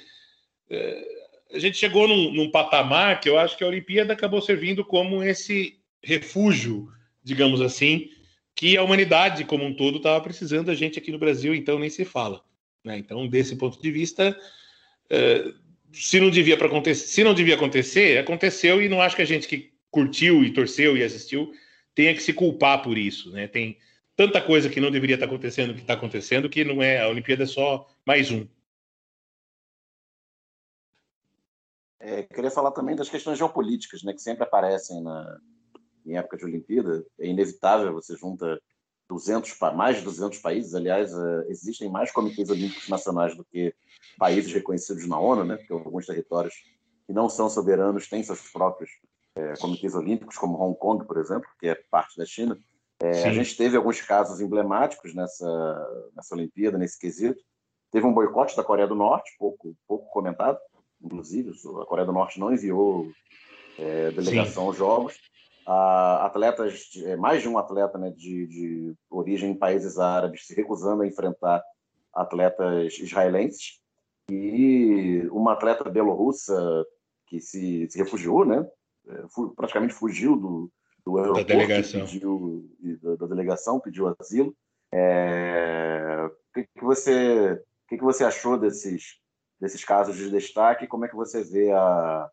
é, a gente chegou num, num, patamar que eu acho que a Olimpíada acabou servindo como esse refúgio, digamos assim, que a humanidade como um todo estava precisando, a gente aqui no Brasil, então nem se fala. Né? Então, desse ponto de vista, é, se não devia para acontecer, se não devia acontecer, aconteceu e não acho que a gente que curtiu e torceu e assistiu tenha que se culpar por isso, né? Tem tanta coisa que não deveria estar acontecendo que está acontecendo que não é a Olimpíada é só mais um. É, queria falar também das questões geopolíticas, né, que sempre aparecem na, em época de Olimpíada. É inevitável, você junta 200, mais de 200 países. Aliás, é, existem mais comitês olímpicos nacionais do que países reconhecidos na ONU, né, porque alguns territórios que não são soberanos têm seus próprios é, comitês olímpicos, como Hong Kong, por exemplo, que é parte da China. É, a gente teve alguns casos emblemáticos nessa, nessa Olimpíada, nesse quesito. Teve um boicote da Coreia do Norte, pouco, pouco comentado, inclusive. A Coreia do Norte não enviou é, delegação Sim. aos Jogos. Atletas, é, mais de um atleta né, de, de origem em países árabes se recusando a enfrentar atletas israelenses. E uma atleta belorrussa que se, se refugiou, né? É, praticamente fugiu do, do aeroporto da delegação. Pediu, da, delegação, pediu asilo. É, o que, que você, o que, que você achou desses, desses casos de destaque? Como é que você vê a,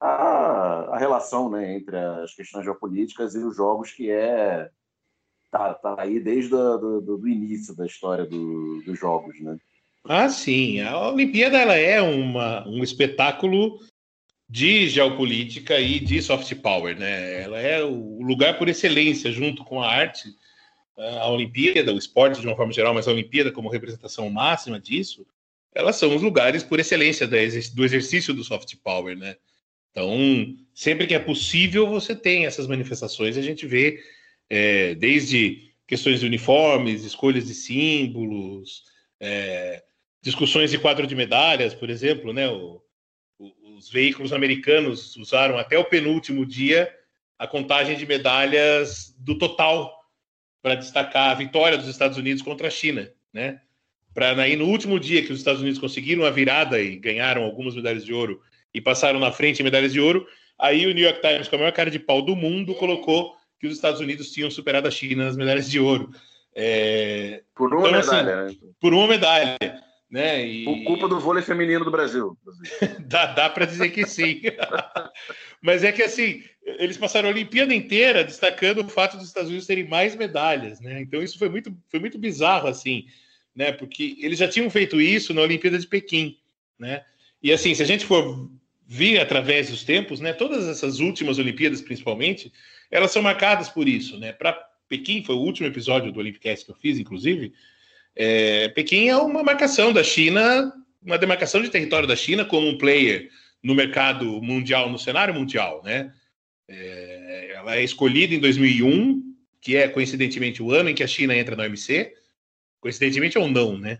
a, a relação né, entre as questões geopolíticas e os jogos que é tá, tá aí desde o do, do, do início da história do, dos jogos, né? Ah, sim. A Olimpíada ela é uma, um espetáculo de geopolítica e de soft power, né? Ela é o lugar por excelência, junto com a arte, a Olimpíada, o esporte de uma forma geral, mas a Olimpíada como representação máxima disso, elas são os lugares por excelência do exercício do soft power, né? Então, sempre que é possível, você tem essas manifestações, a gente vê é, desde questões de uniformes, escolhas de símbolos, é, discussões de quadro de medalhas, por exemplo, né? O, os veículos americanos usaram até o penúltimo dia a contagem de medalhas do total para destacar a vitória dos Estados Unidos contra a China, né? Para aí no último dia que os Estados Unidos conseguiram a virada e ganharam algumas medalhas de ouro e passaram na frente em medalhas de ouro, aí o New York Times, com a maior cara de pau do mundo, colocou que os Estados Unidos tinham superado a China nas medalhas de ouro. É... Por uma então, assim, medalha, assim, né? Por uma medalha. Né? E... Por culpa do vôlei feminino do Brasil. dá dá para dizer que sim. Mas é que assim, eles passaram a Olimpíada inteira destacando o fato dos Estados Unidos terem mais medalhas, né? Então isso foi muito, foi muito bizarro assim. né? Porque eles já tinham feito isso na Olimpíada de Pequim, né? E assim, se a gente for vir através dos tempos, né? Todas essas últimas Olimpíadas, principalmente, elas são marcadas por isso, né? Para Pequim foi o último episódio do Olympicast que eu fiz, inclusive. É, Pequim é uma marcação da China, uma demarcação de território da China como um player no mercado mundial, no cenário mundial, né? É, ela é escolhida em 2001, que é coincidentemente o ano em que a China entra na OMC, coincidentemente ou não, né?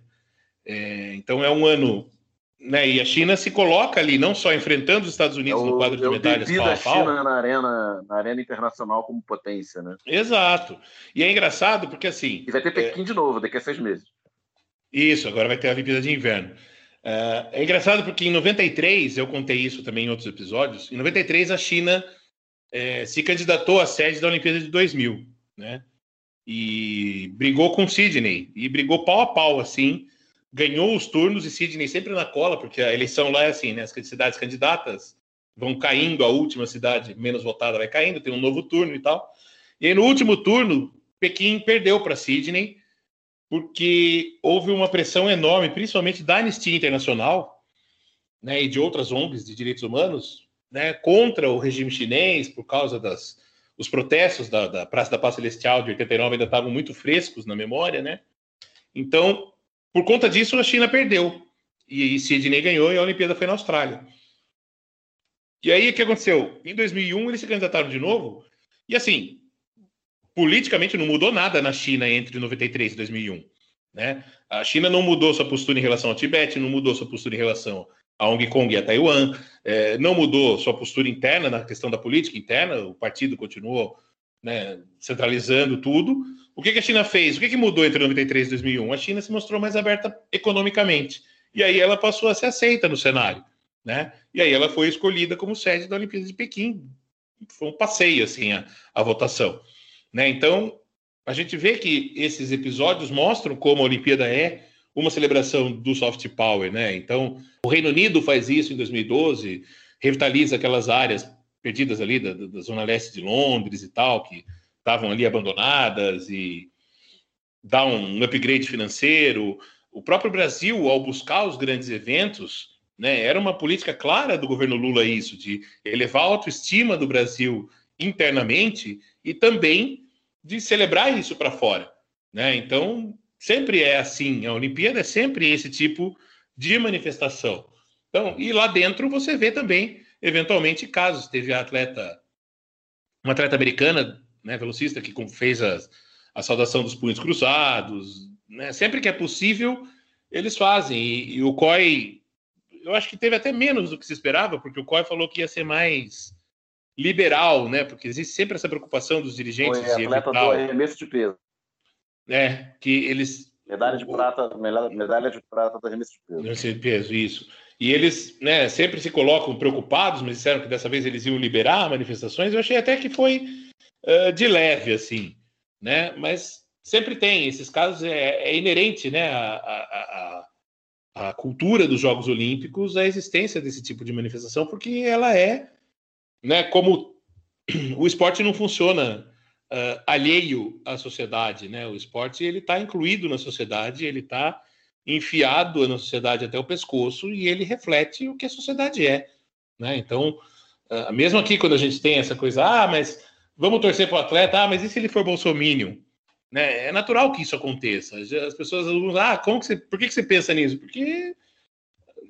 É, então é um ano, né? E a China se coloca ali não só enfrentando os Estados Unidos É no quadro de é medalhas pau da a pau. China na arena, na arena internacional como potência, né? Exato. E é engraçado porque assim, E vai ter Pequim de novo daqui a seis meses. Isso, agora vai ter a Olimpíada de Inverno. É, é engraçado porque em 93, eu contei isso também em outros episódios, em 93 a China é, se candidatou à sede da Olimpíada de 2000, né? E brigou com Sydney, e brigou pau a pau, assim, ganhou os turnos e Sydney sempre na cola, porque a eleição lá é assim, né? As cidades candidatas vão caindo, a última cidade menos votada vai caindo, tem um novo turno e tal. E aí no último turno, Pequim perdeu para Sydney, porque houve uma pressão enorme, principalmente da Anistia Internacional né, e de outras ONGs de direitos humanos, né, contra o regime chinês, por causa das os protestos da, da Praça da Paz Celestial de 89 ainda estavam muito frescos na memória, né? Então, por conta disso, a China perdeu. E, e Sydney ganhou e a Olimpíada foi na Austrália. E aí, o que aconteceu? Em 2001, eles se candidataram de novo. E assim, politicamente não mudou nada na China entre 93 e 2001. Né? A China não mudou sua postura em relação ao Tibete, não mudou sua postura em relação a Hong Kong e a Taiwan, eh, não mudou sua postura interna na questão da política interna, o partido continuou né, centralizando tudo. O que, que a China fez? O que, que mudou entre 93 e 2001? A China se mostrou mais aberta economicamente. E aí ela passou a ser aceita no cenário. Né? E aí ela foi escolhida como sede da Olimpíada de Pequim. Foi um passeio, assim, a, a votação. Né? Então, a gente vê que esses episódios mostram como a Olimpíada é uma celebração do soft power, né? Então, o Reino Unido faz isso em 2012, revitaliza aquelas áreas perdidas ali da, da zona leste de Londres e tal, que estavam ali abandonadas e dá um upgrade financeiro. O próprio Brasil, ao buscar os grandes eventos, né, era uma política clara do governo Lula isso, de elevar a autoestima do Brasil internamente e também de celebrar isso para fora. Né? Então, sempre é assim, a Olimpíada é sempre esse tipo de manifestação. Então, e lá dentro você vê também, eventualmente, casos. Teve atleta, uma atleta americana, né, velocista, que fez a, a saudação dos punhos cruzados. Né? Sempre que é possível, eles fazem. E, e o COI, eu acho que teve até menos do que se esperava, porque o COI falou que ia ser mais liberal, né? Porque existe sempre essa preocupação dos dirigentes Foi de atleta do arremesso de peso. né, que eles Medalha de prata, medalha medalha de prata do arremesso de peso. não sei peso isso. E eles, né, sempre se colocam preocupados, mas disseram que dessa vez eles iam liberar manifestações. Eu achei até que foi de leve, assim, né? Mas sempre tem esses casos é, é inerente, né, a, a, a, a cultura dos Jogos Olímpicos, a existência desse tipo de manifestação, porque ela é, né, como o esporte não funciona ah, alheio à sociedade, né? O esporte ele está incluído na sociedade, ele está enfiado na sociedade até o pescoço e ele reflete o que a sociedade é, né? Então, ah, mesmo aqui quando a gente tem essa coisa, ah, mas vamos torcer para o atleta, ah, mas e se ele for bolsominion? Né? É natural que isso aconteça. As pessoas, ah, como que você, por que, que você pensa nisso? Porque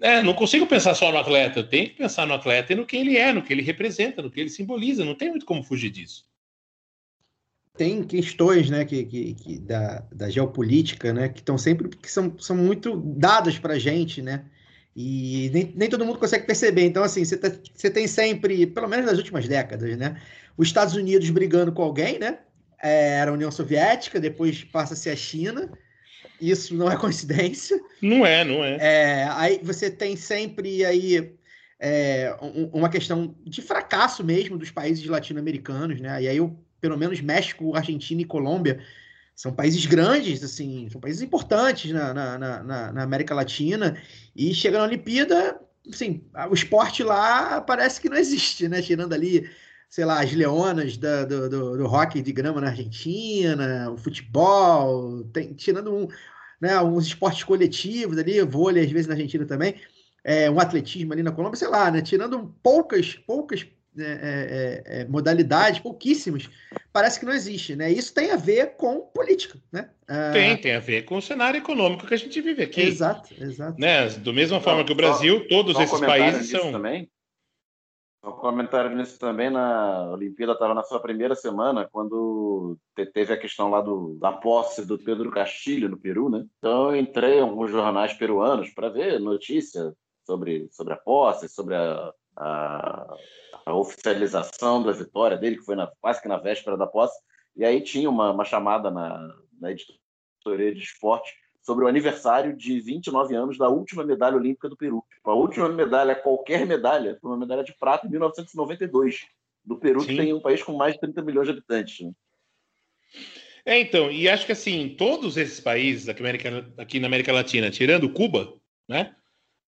né, não consigo pensar só no atleta, tenho que pensar no atleta e no que ele é, no que ele representa, no que ele simboliza, não tem muito como fugir disso. tem questões né, que, que, que da, da geopolítica, né, que estão sempre que são, são muito dadas para a gente, né? E nem, nem todo mundo consegue perceber. Então, assim, você, tá- você tem sempre, pelo menos nas últimas décadas, né? Os Estados Unidos brigando com alguém, né? É, era a União Soviética, depois passa a ser a China. Isso não é coincidência. Não é, não é. É, aí você tem sempre aí é, um- uma questão de fracasso mesmo dos países latino-americanos, né? E aí, eu, pelo menos México, Argentina e Colômbia são países grandes, assim, são países importantes na, na, na- na- América Latina. E chega na Olimpíada, assim, o esporte lá parece que não existe, né? Tirando ali, sei lá, as leonas da- do, do, do hockey de grama na Argentina, o futebol, tem, tirando um, né, uns esportes coletivos ali, vôlei às vezes na Argentina também, é, um atletismo ali na Colômbia, sei lá, né, tirando poucas, poucas é, é, é, modalidades, pouquíssimas, parece que não existe, né? Isso tem a ver com política, né? Ah, Tem, tem a ver com o cenário econômico que a gente vive aqui. Exato, exato. Né? Do mesma forma que o Só- Brasil, todos Só esses países são. Também. Um comentário nisso também, na Olimpíada estava na sua primeira semana, quando te- teve a questão lá do, da posse do Pedro Castilho no Peru, né? Então eu entrei em alguns jornais peruanos para ver notícia sobre, sobre a posse, sobre a, a, a oficialização da vitória dele, que foi na, quase que na véspera da posse. E aí tinha uma, uma chamada na, na editoria de esporte sobre o aniversário de 29 anos da última medalha olímpica do Peru. A última medalha, qualquer medalha, foi uma medalha de prata em 1992, do Peru, Sim. que tem um país com mais de 30 milhões de habitantes. né? É, então, e acho que assim, todos esses países aqui, América- aqui na América Latina, tirando Cuba, né?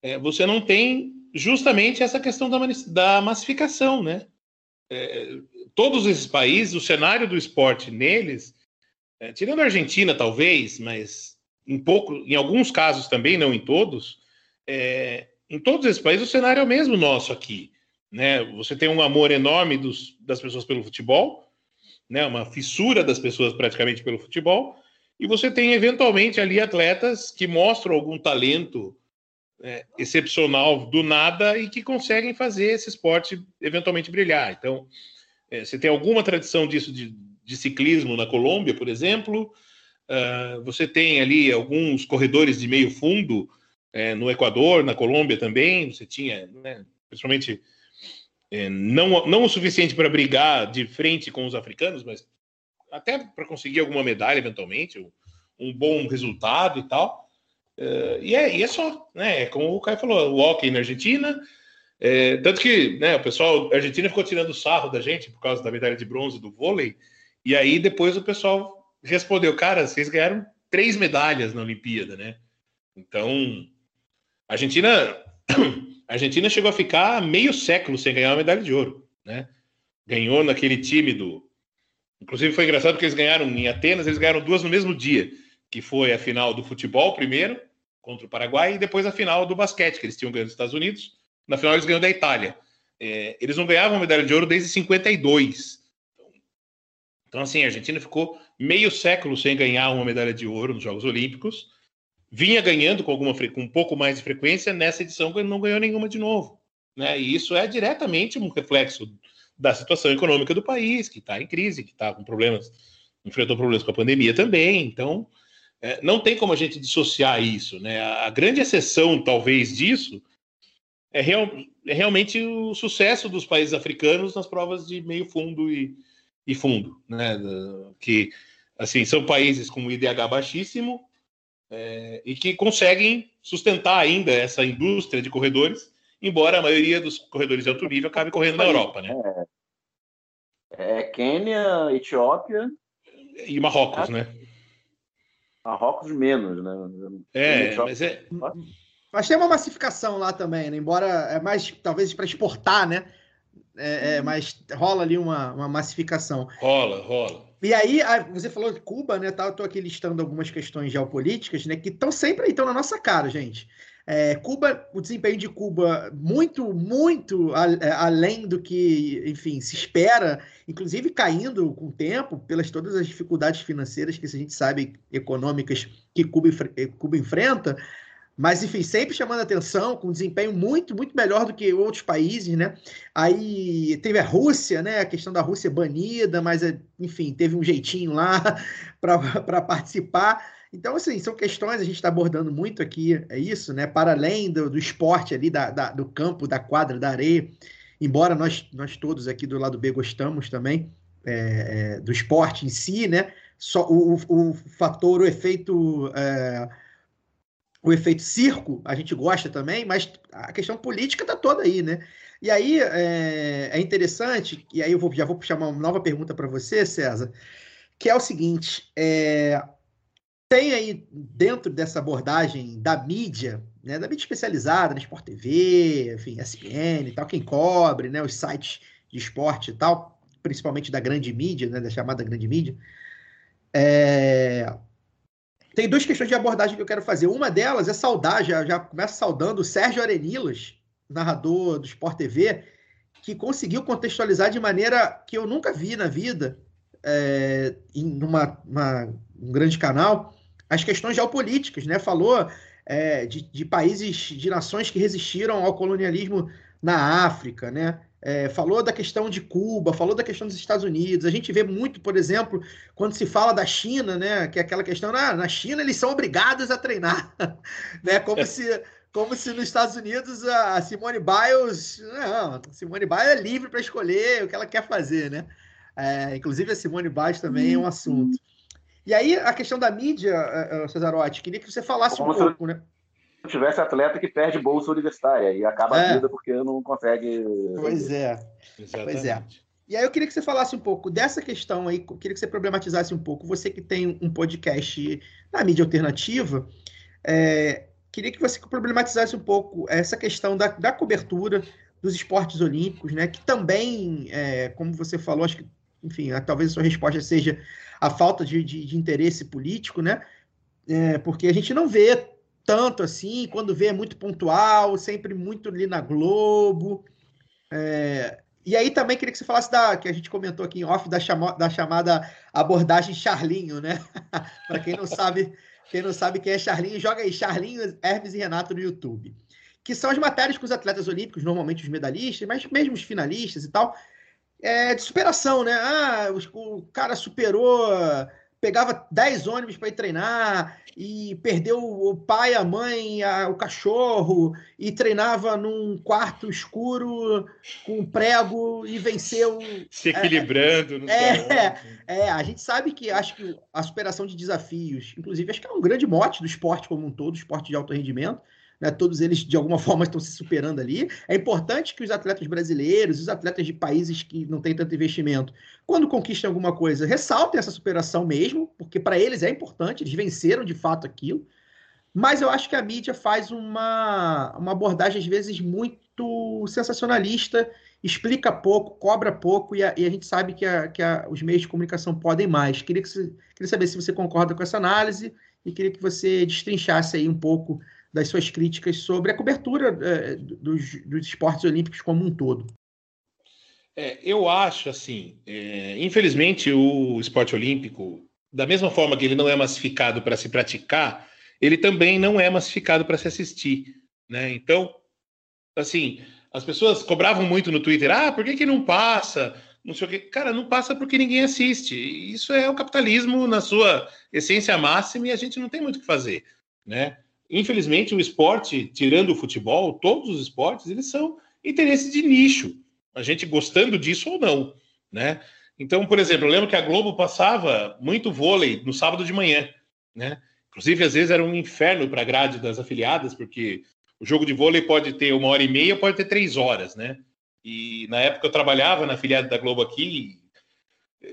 é, você não tem justamente essa questão da, da massificação, né? É, todos esses países, o cenário do esporte neles, é, tirando a Argentina, talvez, mas em pouco, em alguns casos também, não em todos, é, em todos esses países o cenário é o mesmo nosso aqui. Né? Você tem um amor enorme dos, das pessoas pelo futebol, né, uma fissura das pessoas praticamente pelo futebol, e você tem eventualmente ali atletas que mostram algum talento é, excepcional do nada e que conseguem fazer esse esporte eventualmente brilhar. Então, é, você tem alguma tradição disso de, de ciclismo na Colômbia, por exemplo, ah, você tem ali alguns corredores de meio fundo é, no Equador, na Colômbia também, você tinha, né, principalmente é, não, não o suficiente para brigar de frente com os africanos, mas até para conseguir alguma medalha eventualmente, um bom resultado e tal. É, e, é, e é só, né? É como o Caio falou, o hockey na Argentina. é, tanto que né, o pessoal da Argentina ficou tirando sarro da gente por causa da medalha de bronze do vôlei. E aí depois o pessoal respondeu: cara, vocês ganharam três medalhas na Olimpíada, né? Então, a Argentina, a Argentina chegou a ficar meio século sem ganhar uma medalha de ouro, né? Ganhou naquele time do. Inclusive foi engraçado porque eles ganharam em Atenas, eles ganharam duas no mesmo dia, que foi a final do futebol primeiro contra o Paraguai e depois a final do basquete que eles tinham ganho dos Estados Unidos. Na final eles ganham da Itália. É, eles não ganhavam medalha de ouro desde 52. Então assim, a Argentina ficou meio século sem ganhar uma medalha de ouro nos Jogos Olímpicos vinha ganhando com alguma com um pouco mais de frequência nessa edição não ganhou nenhuma de novo né e isso é diretamente um reflexo da situação econômica do país que está em crise que está com problemas enfrentou problemas com a pandemia também então é, não tem como a gente dissociar isso né a, grande exceção talvez disso é, real, é realmente o sucesso dos países africanos nas provas de meio fundo e, e fundo né que assim são países com IDH baixíssimo é, e que conseguem sustentar ainda essa indústria de corredores, embora a maioria dos corredores de alto nível acabe correndo na Europa, né? É Quênia, Etiópia, E Marrocos, né? Marrocos menos, né? É, mas é, Mas tem uma massificação lá também, né? Embora é mais, talvez, para exportar, né? É, é, mas rola ali uma, uma massificação. rola, rola. E aí, a- você falou de Cuba, né? Tá, eu tô aqui listando algumas questões geopolíticas, né? Que estão sempre aí, estão na nossa cara, gente. É, Cuba, o desempenho de Cuba muito, muito a- é, além do que, enfim, se espera, inclusive caindo com o tempo, pelas todas as dificuldades financeiras que a gente sabe, econômicas, que Cuba, eh, Cuba enfrenta. Mas, enfim, sempre chamando atenção, com desempenho muito, muito melhor do que outros países, né? Aí teve a Rússia, né? A questão da Rússia banida, mas, é, enfim, teve um jeitinho lá para participar. Então, assim, são questões, a gente está abordando muito aqui, é isso, né? Para além do, do esporte ali, da, da- do campo, da quadra, da areia, embora nós, nós todos aqui do lado B gostamos também é, é, do esporte em si, né? Só o, o, o fator, o efeito. é, o efeito circo, a gente gosta também, mas a questão política está toda aí, né? E aí é, é interessante, e aí eu vou, já vou puxar uma nova pergunta para você, César, que é o seguinte: é, tem aí dentro dessa abordagem da mídia, né, da mídia especializada, na Sport TV, enfim, SPN e tal, quem cobre, né, os sites de esporte e tal, principalmente da grande mídia, né, da chamada grande mídia, é, tem duas questões de abordagem que eu quero fazer. Uma delas é saudar, já, já começo saudando o Sérgio Arenilas, narrador do Sport TV, que conseguiu contextualizar de maneira que eu nunca vi na vida, é, em uma, uma, um grande canal, as questões geopolíticas, né? Falou é, de, de, países, de nações que resistiram ao colonialismo na África, né? É, falou da questão de Cuba, falou da questão dos Estados Unidos. A gente vê muito, por exemplo, quando se fala da China, né? Que é aquela questão, ah, na China eles são obrigados a treinar, né? Como se como se nos Estados Unidos a Simone Biles. Não, Simone Biles é livre para escolher o que ela quer fazer, né? É, inclusive a Simone Biles também é um assunto. E aí, a questão da mídia, é, é, Cesarotti, queria que você falasse como um pouco, né? Se tivesse atleta que perde bolsa universitária e acaba é. a vida porque não consegue. Pois é. Exatamente. Pois é. E aí eu queria que você falasse um pouco dessa questão aí, queria que você problematizasse um pouco. Você que tem um podcast na mídia alternativa, é, queria que você problematizasse um pouco essa questão da, da cobertura dos esportes olímpicos, né? Que também, é, como você falou, acho que, enfim, talvez a sua resposta seja a falta de, de, de interesse político, né? É, porque a gente não vê tanto assim, quando vê é muito pontual, sempre muito ali na Globo. É, e aí também queria que você falasse da que a gente comentou aqui em off da, chama, da chamada abordagem Charlinho, né? Para quem não sabe, quem não sabe quem é Charlinho, joga aí Charlinho, Hermes e Renato no YouTube. Que são as matérias com os atletas olímpicos, normalmente os medalhistas, mas mesmo os finalistas e tal, é, de superação, né? Ah, o, o cara superou, pegava 10 ônibus para ir treinar e perdeu o pai, a mãe, a, o cachorro e treinava num quarto escuro com prego e venceu. Se equilibrando. É, é, é, a gente sabe que acho que a superação de desafios, inclusive, acho que é um grande mote do esporte como um todo, esporte de alto rendimento né, todos eles de alguma forma estão se superando ali. É importante que os atletas brasileiros, os atletas de países que não têm tanto investimento, quando conquistem alguma coisa, ressaltem essa superação mesmo, porque para eles é importante, eles venceram de fato aquilo. Mas eu acho que a mídia faz uma, uma abordagem, às vezes, muito sensacionalista, explica pouco, cobra pouco, e a, e a gente sabe que, a, que a, os meios de comunicação podem mais. Queria, que você, queria saber se você concorda com essa análise e queria que você destrinchasse aí um pouco das suas críticas sobre a cobertura é, dos, dos, esportes olímpicos como um todo. É, eu acho assim, é, infelizmente o esporte olímpico, da mesma forma que ele não é massificado para se praticar, ele também não é massificado para se assistir, né? Então, assim, as pessoas cobravam muito no Twitter, ah, por que, que não passa? Não sei o que. Cara, não passa porque ninguém assiste. Isso é o capitalismo na sua essência máxima e a gente não tem muito o que fazer, né? Infelizmente, o esporte, tirando o futebol, todos os esportes, eles são interesses de nicho. A gente gostando disso ou não, né? Então, por exemplo, eu lembro que a Globo passava muito vôlei no sábado de manhã, né? Inclusive, às vezes era um inferno para a grade das afiliadas, porque o jogo de vôlei pode ter uma hora e meia, pode ter três horas, né? E na época eu trabalhava na afiliada da Globo aqui,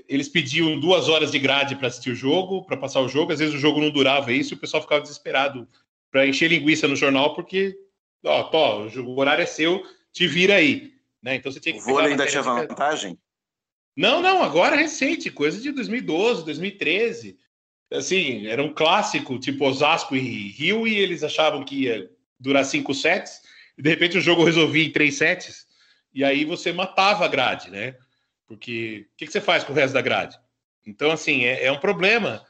eles pediam duas horas de grade para assistir o jogo, para passar o jogo. Às vezes o jogo não durava isso e o pessoal ficava desesperado para encher linguiça no jornal, porque, ó, tó, o horário é seu, te vira aí. Né? Então você tinha que. O vôlei ainda tinha vantagem? Não, não, agora é recente, coisa de 2012, 2013. Assim, era um clássico, tipo Osasco e Rio, e eles achavam que ia durar cinco sets, e de repente o jogo resolvia em três sets, e aí você matava a grade, né? Porque o que, que, você faz com o resto da grade? Então, assim, é, é um problema.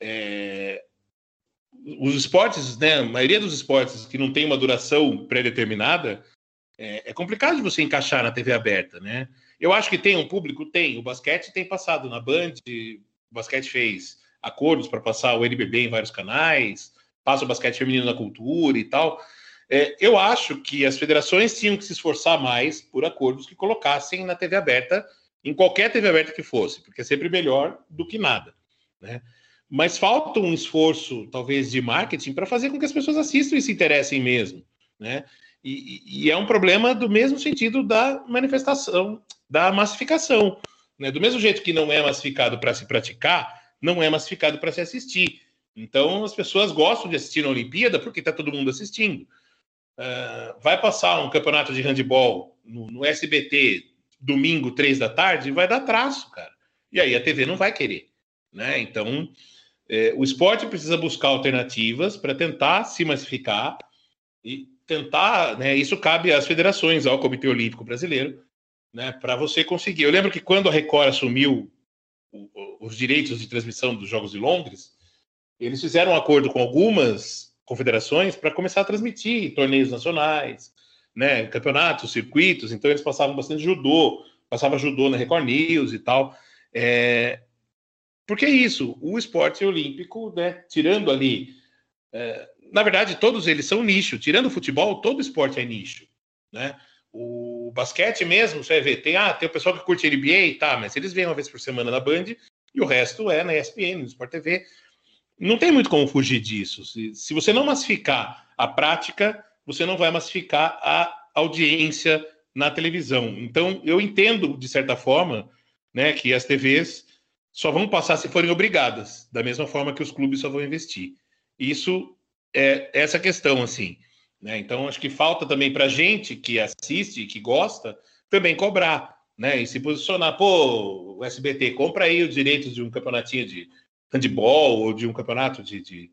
É, os esportes, né, a maioria dos esportes que não tem uma duração pré-determinada, é, é, complicado de você encaixar na TV aberta, né? Eu acho que tem um público, tem. O basquete tem passado na Band, o basquete fez acordos para passar o NBB em vários canais, passa o basquete feminino na cultura e tal. É, eu acho que as federações tinham que se esforçar mais por acordos que colocassem na TV aberta, em qualquer TV aberta que fosse, porque é sempre melhor do que nada, né? Mas falta um esforço, talvez, de marketing para fazer com que as pessoas assistam e se interessem mesmo, né? E, e é um problema do mesmo sentido da manifestação, da massificação, né? Do mesmo jeito que não é massificado para se praticar, não é massificado para se assistir. Então, as pessoas gostam de assistir na Olimpíada porque está todo mundo assistindo. Uh, vai passar um campeonato de handebol no, no SBT domingo, três da tarde, vai dar traço, cara. E aí a TV não vai querer, né? Então, É, o esporte precisa buscar alternativas para tentar se massificar e tentar, né, isso cabe às federações, ao Comitê Olímpico Brasileiro, né, para você conseguir. Eu lembro que quando a Record assumiu o- o- os direitos de transmissão dos Jogos de Londres, eles fizeram um acordo com algumas confederações para começar a transmitir torneios nacionais, né, campeonatos, circuitos. Então eles passavam bastante judô, passava judô na Record News e tal. É, porque é isso, o esporte olímpico, né, tirando ali, é, na verdade, todos eles são nicho. Tirando o futebol, todo esporte é nicho, né? O basquete mesmo, você vai ver, tem, ah, tem o pessoal que curte NBA, tá, mas eles vêm uma vez por semana na Band e o resto é na ESPN, no Sport TV. Não tem muito como fugir disso. Se, se você não massificar a prática, você não vai massificar a audiência na televisão. Então, eu entendo, de certa forma, né, que as TVs só vão passar se forem obrigadas, da mesma forma que os clubes só vão investir. Isso é essa questão, assim. Né? Então, acho que falta também para gente que assiste, que gosta, também cobrar, né? E se posicionar, pô, o SBT, compra aí os direitos de um campeonatinho de handball ou de um campeonato de, de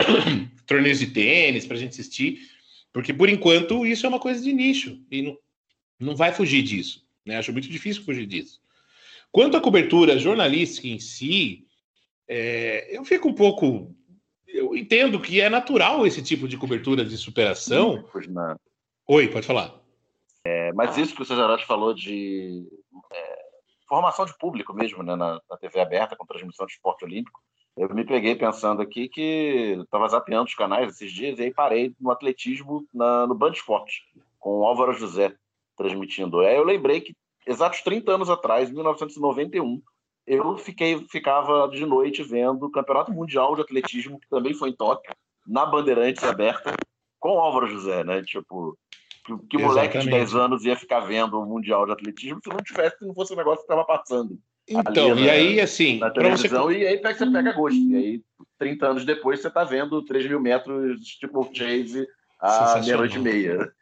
torneios de tênis para a gente assistir, porque por enquanto isso é uma coisa de nicho e não, não vai fugir disso. Né? Acho muito difícil fugir disso. Quanto à cobertura jornalística em si, é, eu fico um pouco. Eu entendo que é natural esse tipo de cobertura de superação. Não. Oi, pode falar. É, mas isso que o Cesarotti falou de é, formação de público mesmo, né, na, na TV aberta, com transmissão de esporte olímpico, eu me peguei pensando aqui que estava zapeando os canais esses dias e aí parei no atletismo na, no Band Esporte, com o Álvaro José transmitindo. Aí eu lembrei que exatos 30 anos atrás, em 1991, eu fiquei, ficava de noite vendo o Campeonato Mundial de Atletismo, que também foi em Tóquio, na Bandeirantes aberta, com o Álvaro José, né? Tipo, que, que moleque de Exatamente. 10 anos ia ficar vendo o Mundial de Atletismo se não tivesse, se não fosse o negócio que estava passando Então, Ali e na- aí, assim, na para você. televisão, e aí pega- você pega gosto. E aí, 30 anos depois, você tá vendo 3 mil metros tipo chase Sensacional. meia-noite e meia.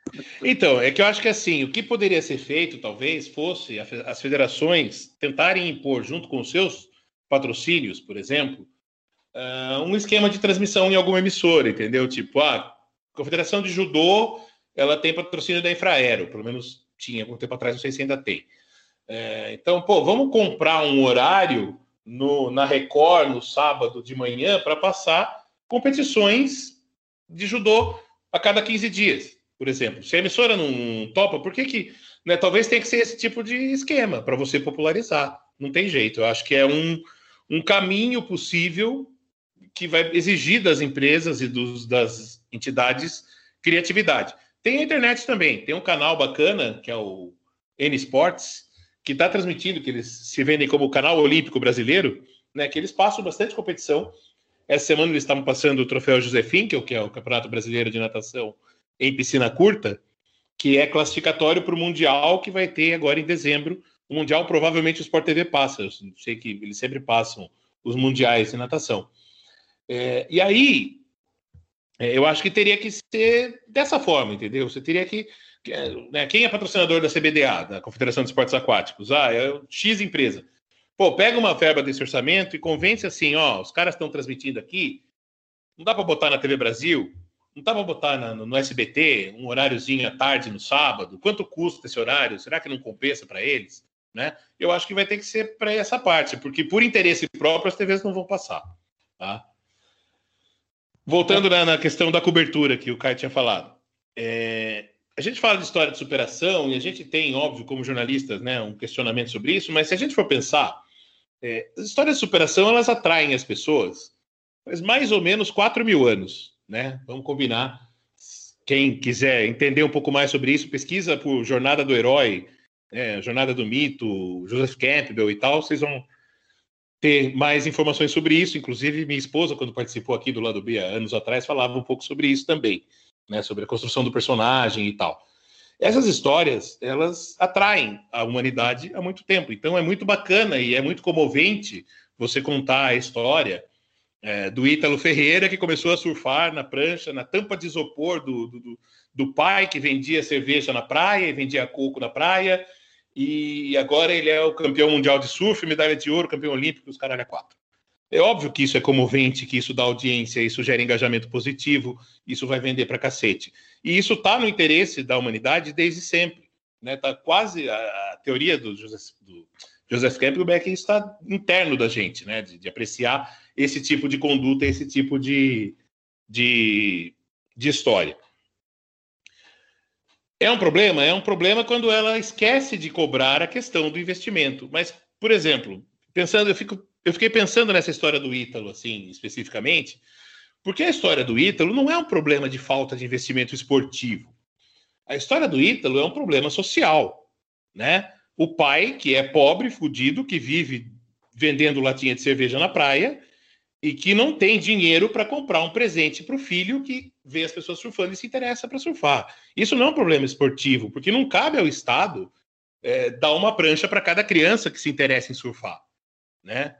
Então, é que eu acho que assim, o que poderia ser feito, talvez, fosse as federações tentarem impor, junto com os seus patrocínios, por exemplo, ah, um esquema de transmissão em alguma emissora, entendeu? Tipo, a Confederação de Judô, ela tem patrocínio da Infraero, pelo menos tinha algum tempo atrás, não sei se ainda tem. É, então, pô, vamos comprar um horário no, na Record no sábado de manhã para passar competições de judô a cada 15 dias, por exemplo. Se a emissora não topa, por que que... Né, talvez tenha que ser esse tipo de esquema para você popularizar. Não tem jeito. Eu acho que é um, um caminho possível que vai exigir das empresas e dos, das entidades criatividade. Tem a internet também. Tem um canal bacana, que é o N Sports, que está transmitindo, que eles se vendem como o canal olímpico brasileiro, né, que eles passam bastante competição. Essa semana eles estavam passando o troféu José Finkel, que é o Campeonato Brasileiro de Natação em piscina curta, que é classificatório para o Mundial que vai ter agora em dezembro. O Mundial provavelmente o Sport TV passa, eu sei que eles sempre passam os mundiais de natação. É, e aí, é, eu acho que teria que ser dessa forma, entendeu? Você teria que. né, quem é patrocinador da CBDA, da Confederação de Esportes Aquáticos? Ah, é X empresa. Pô, pega uma verba desse orçamento e convence assim: ó, os caras estão transmitindo aqui, não dá para botar na TV Brasil, não dá para botar no, no SBT um horáriozinho à tarde no sábado? Quanto custa esse horário? Será que não compensa para eles? Né? Eu acho que vai ter que ser para essa parte, porque por interesse próprio as TVs não vão passar. Tá? Voltando na, na questão da cobertura que o Caio tinha falado. É, a gente fala de história de superação e a gente tem, óbvio, como jornalistas, né, um questionamento sobre isso, mas se a gente for pensar, é, as histórias de superação elas atraem as pessoas faz mais ou menos 4 mil anos, né? Vamos combinar. Quem quiser entender um pouco mais sobre isso, pesquisa por Jornada do Herói, né, Jornada do Mito, Joseph Campbell e tal, vocês vão ter mais informações sobre isso. Inclusive, minha esposa, quando participou aqui do lado B há anos atrás, falava um pouco sobre isso também, né? Sobre a construção do personagem e tal. Essas histórias, elas atraem a humanidade há muito tempo. Então, é muito bacana e é muito comovente você contar a história é, do Ítalo Ferreira, que começou a surfar na prancha, na tampa de isopor do, do, do- pai, que vendia cerveja na praia e vendia coco na praia, e agora ele é o campeão mundial de surf, medalha de ouro, campeão olímpico, os caralho a quatro. É óbvio que isso é comovente, que isso dá audiência, isso gera engajamento positivo, isso vai vender para cacete. E isso está no interesse da humanidade desde sempre. Né? Tá quase a, a teoria do Joseph, do Joseph Campbell é que isso está interno da gente, né? De, de, apreciar esse tipo de conduta, esse tipo de, de, de história. É um problema? É um problema quando ela esquece de cobrar a questão do investimento. Mas, por exemplo, pensando, eu, fico, eu fiquei pensando nessa história do Ítalo, assim, especificamente, porque a história do Ítalo não é um problema de falta de investimento esportivo. A história do Ítalo é um problema social, né? O pai, que é pobre, fudido, que vive vendendo latinha de cerveja na praia, e que não tem dinheiro para comprar um presente para o filho que vê as pessoas surfando e se interessa para surfar. Isso não é um problema esportivo, porque não cabe ao Estado é, dar uma prancha para cada criança que se interessa em surfar, né?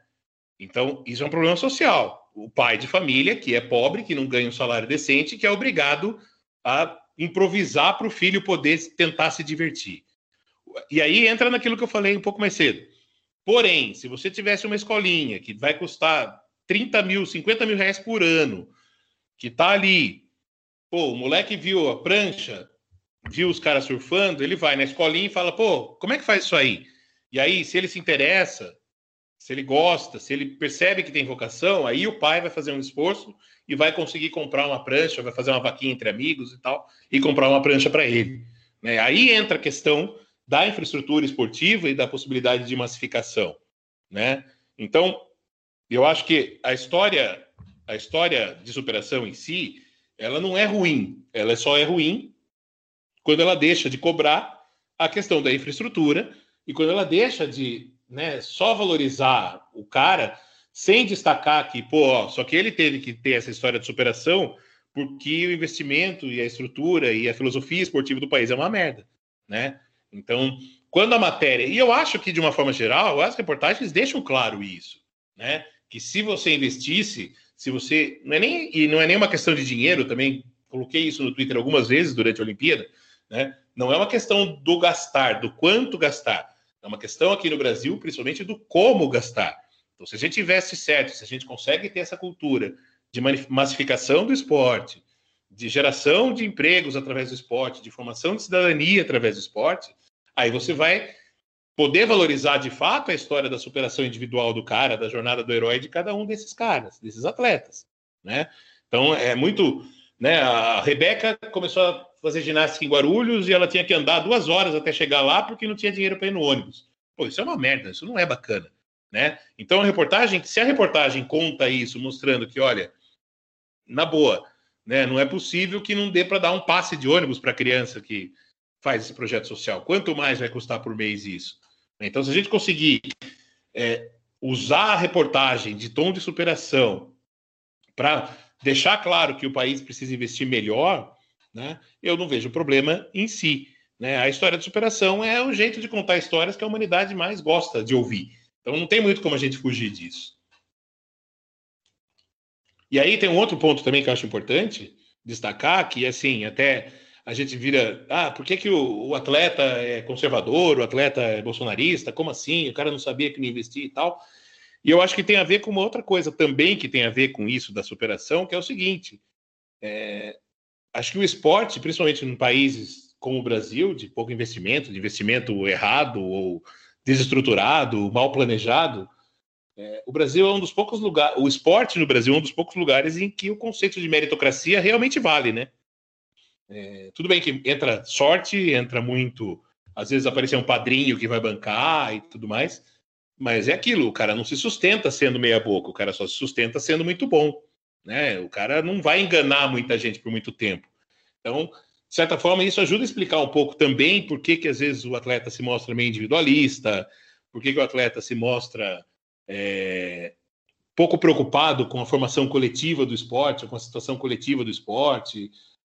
Então, isso é um problema social. O pai de família, que é pobre, que não ganha um salário decente, que é obrigado a improvisar para o filho poder tentar se divertir. E aí entra naquilo que eu falei um pouco mais cedo. Porém, se você tivesse uma escolinha que vai custar 30 mil, 50 mil reais por ano, que tá ali, pô, o moleque viu a prancha, viu os caras surfando, ele vai na escolinha e fala, pô, como é que faz isso aí? E aí, se ele se interessa, se ele gosta, se ele percebe que tem vocação, aí o pai vai fazer um esforço e vai conseguir comprar uma prancha, vai fazer uma vaquinha entre amigos e tal, e comprar uma prancha para ele. Né? Aí entra a questão da infraestrutura esportiva e da possibilidade de massificação. Né? Então, eu acho que a história, a história de superação em si, ela não é ruim. Ela só é ruim quando ela deixa de cobrar a questão da infraestrutura e quando ela deixa de né, só valorizar o cara sem destacar que, pô, ó, só que ele teve que ter essa história de superação porque o investimento e a estrutura e a filosofia esportiva do país é uma merda, né? Então, quando a matéria, e eu acho que de uma forma geral, as reportagens deixam claro isso, né? Que se você investisse, se você. Não é nem, e não é nem uma questão de dinheiro também, coloquei isso no Twitter algumas vezes durante a Olimpíada, né? Não é uma questão do gastar, do quanto gastar. É uma questão aqui no Brasil, principalmente, do como gastar. Então, se a gente investe certo, se a gente consegue ter essa cultura de massificação do esporte, de geração de empregos através do esporte, de formação de cidadania através do esporte, aí você vai poder valorizar de fato a história da superação individual do cara, da jornada do herói de cada um desses caras, desses atletas, né? Então é muito, né? A Rebeca começou a fazer ginástica em Guarulhos e ela tinha que andar duas horas até chegar lá porque não tinha dinheiro para ir no ônibus. Pô, isso é uma merda, isso não é bacana, né? Então a reportagem, se a reportagem conta isso, mostrando que, olha, na boa, né? Não é possível que não dê para dar um passe de ônibus para criança que faz esse projeto social. Quanto mais vai custar por mês isso? Então, se a gente conseguir é, usar a reportagem de tom de superação para deixar claro que o país precisa investir melhor, né, eu não vejo problema em si. Né? A história de superação é o jeito de contar histórias que a humanidade mais gosta de ouvir. Então, não tem muito como a gente fugir disso. E aí tem um outro ponto também que eu acho importante destacar, que assim, até a gente vira, ah, por que, que o, o, atleta é conservador, o atleta é bolsonarista? Como assim? O cara não sabia que não investir e tal. E eu acho que tem a ver com uma outra coisa também que tem a ver com isso da superação, que é o seguinte: é, acho que o esporte, principalmente em países como o Brasil, de pouco investimento, de investimento errado ou desestruturado, mal planejado, é, o Brasil é um dos poucos lugares, o esporte no Brasil é um dos poucos lugares em que o conceito de meritocracia realmente vale, né? É, tudo bem que entra sorte, entra muito. Às vezes aparecer um padrinho que vai bancar e tudo mais, mas é aquilo, o cara não se sustenta sendo meia-boca, o cara só se sustenta sendo muito bom. Né? O cara não vai enganar muita gente por muito tempo. Então, de certa forma, isso ajuda a explicar um pouco também por que, que às vezes o atleta se mostra meio individualista, por que, que o atleta se mostra é, pouco preocupado com a formação coletiva do esporte, com a situação coletiva do esporte,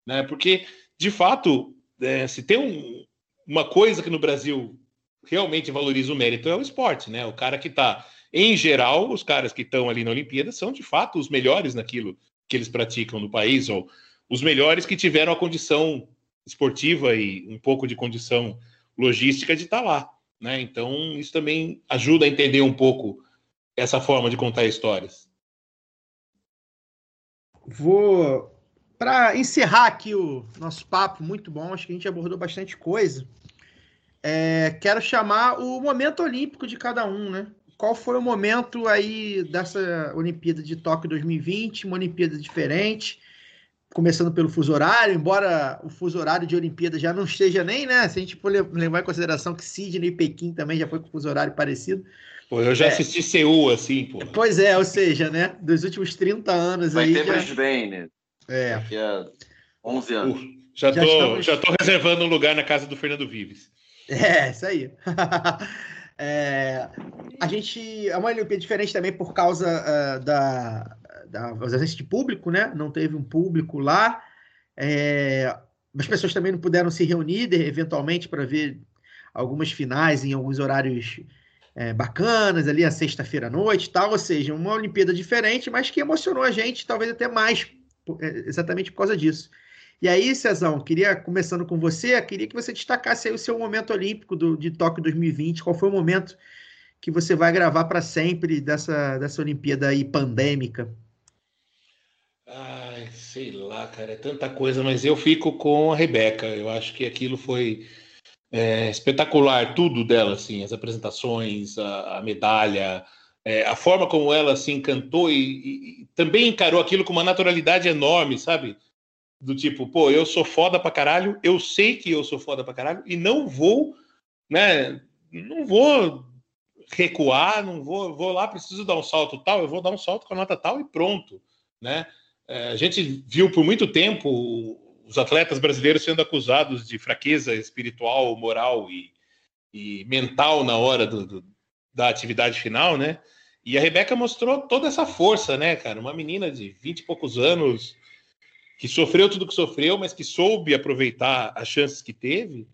né? Porque, de fato, é, se tem um, uma coisa que no Brasil realmente valoriza o mérito é o esporte, né? O cara que está, em geral, os caras que estão ali na Olimpíada são de fato os melhores naquilo que eles praticam no país, ou os melhores que tiveram a condição esportiva e um pouco de condição logística de estar tá lá, né? Então isso também ajuda a entender um pouco essa forma de contar histórias? Vou. Para encerrar aqui o nosso papo, muito bom, acho que a gente abordou bastante coisa. É, quero chamar o momento olímpico de cada um, né? Qual foi o momento aí dessa Olimpíada de Tóquio 2020, uma Olimpíada diferente? Começando pelo fuso horário, embora o fuso horário de Olimpíada já não esteja nem, né? Se a gente for levar em consideração que Sydney e Pequim também já foi com fuso horário parecido. Pô, eu já É. assisti Seul, assim, pô. Pois é, ou seja, né? Dos últimos 30 anos Vai aí. ter já- Brisbane É. daqui a 11 anos. Uh, já, Já tô, estamos- já tô reservando um lugar na casa do Fernando Vives. É, isso aí. É, a gente. É uma Olimpíada diferente também por causa ah, da, da ausência de público, né? Não teve um público lá. É, as pessoas também não puderam se reunir, eventualmente, para ver algumas finais em alguns horários é, bacanas, ali, a sexta-feira à noite e tal. Ou seja, uma Olimpíada diferente, mas que emocionou a gente, talvez até mais, exatamente por causa disso. E aí, Cezão, queria, começando com você, queria que você destacasse o seu momento olímpico do, de Tóquio 2020. Qual foi o momento que você vai gravar para sempre dessa, dessa Olimpíada aí pandêmica? Ai, sei lá, cara, é tanta coisa, mas eu fico com a Rebeca. Eu acho que aquilo foi é, espetacular, tudo dela, assim, as apresentações, a, a medalha, é, a forma como ela se encantou e, e- e também encarou aquilo com uma naturalidade enorme, sabe? Do tipo, pô, eu sou foda pra caralho, eu sei que eu sou foda pra caralho e não vou, né? Não vou recuar, não vou, vou lá, preciso dar um salto tal, eu vou dar um salto com a nota tal e pronto, né? É, a gente viu por muito tempo os atletas brasileiros sendo acusados de fraqueza espiritual, moral e, e mental na hora do, do- da atividade final, né? E a Rebeca mostrou toda essa força, né, cara? Uma menina de 20 e poucos anos que sofreu tudo que sofreu, mas que soube aproveitar as chances que teve.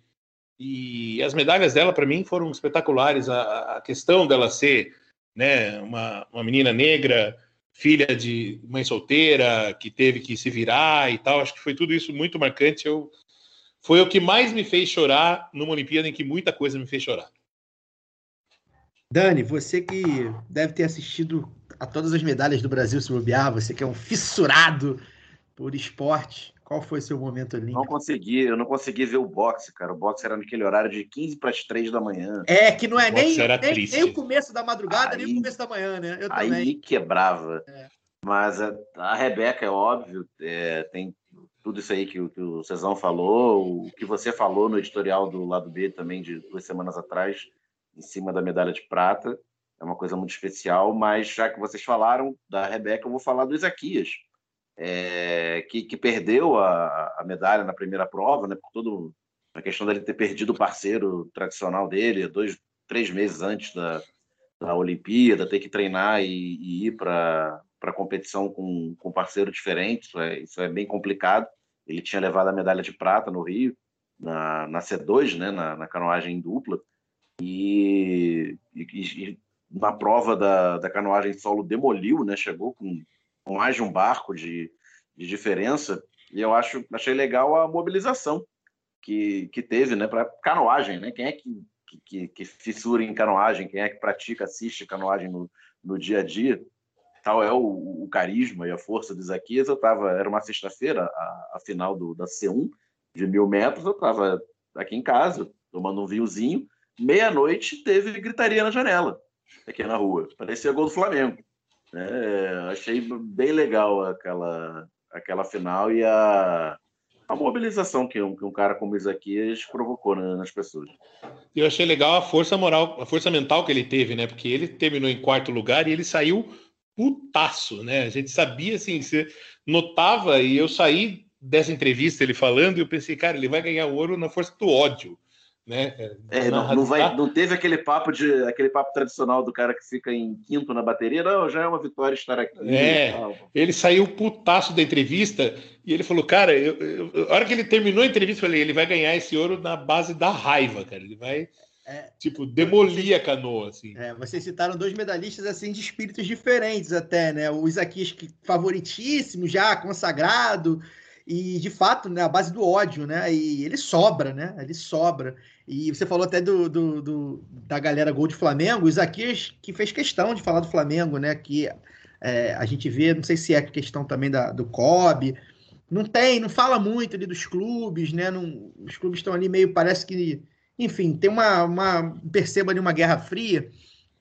E as medalhas dela, para mim, foram espetaculares. A, a questão dela ser né, uma, uma menina negra, filha de mãe solteira, que teve que se virar e tal, acho que foi tudo isso muito marcante. Eu, foi o que mais me fez chorar numa Olimpíada em que muita coisa me fez chorar. Dani, você que deve ter assistido a todas as medalhas do Brasil se bobear, você que é um fissurado por esporte, qual foi seu momento Não olímpico? consegui, eu não consegui ver o boxe, cara. O boxe era naquele horário de 15 para as 3 da manhã. É, que não é nem, nem, nem o começo da madrugada, nem Aí- o começo da manhã, né? Eu Aí também. me quebrava. É. Mas a, a Rebeca, é óbvio, é, tem tudo isso aí que, o- que o Cezão falou, o que você falou no editorial do lado B também, de duas semanas atrás, em cima da medalha de prata. É uma coisa muito especial, mas já que vocês falaram da Rebeca, eu vou falar do Isaquias, é, que, que perdeu a, a medalha na primeira prova, né, por todo a questão dele ter perdido o parceiro tradicional dele, dois, três meses antes da, da Olimpíada, ter que treinar e, e ir para a competição com, com um parceiro diferente, isso é, isso é bem complicado. Ele tinha levado a medalha de prata no Rio, na, na C2, né, na, na canoagem em dupla, e, e, e na prova da, da canoagem solo demoliu, né, chegou com, com mais de um barco de, de diferença, e eu acho, achei legal a mobilização que, que teve né, para canoagem. Né? Quem é que, que, que fissura em canoagem? Quem é que pratica, assiste canoagem no, no dia a dia? Tal é o, o carisma e a força do Isaquias. Eu tava, era uma sexta-feira, a, a final do, da C1, de mil metros. Eu estava aqui em casa, tomando um vinhozinho. Meia-noite teve gritaria na janela, aqui na rua. Parecia gol do Flamengo. É, achei bem legal aquela, aquela final e a, a mobilização que um, que um cara como Isaquias provocou né, nas pessoas. Eu achei legal a força moral, a força mental que ele teve, né? Porque ele terminou em quarto lugar e ele saiu putaço, né? A gente sabia, assim, você notava, e eu saí dessa entrevista ele falando, e eu pensei, cara, ele vai ganhar ouro na força do ódio, né? É, Na- não, não, vai, não teve aquele papo de aquele papo tradicional do cara que fica em quinto na bateria, não, já é uma vitória estar aqui. É. Ele saiu putaço da entrevista e ele falou, cara, eu, eu- a hora que ele terminou a entrevista, eu falei, ele vai ganhar esse ouro na base da raiva, cara. Ele vai, É. tipo, demolir a canoa, assim. É, vocês citaram dois medalhistas assim de espíritos diferentes até, né? O Isaquias que favoritíssimo já, consagrado, E, de fato, né, a base do ódio, né? E ele sobra, né? Ele sobra. E você falou até do, do, do da galera Gol de Flamengo, o Isaquias que fez questão de falar do Flamengo, né? Que é, a gente vê, não sei se é questão também da, do COB, não tem, não fala muito ali dos clubes, né? Não, os clubes estão ali meio, parece que, enfim, tem uma, uma perceba ali uma guerra fria,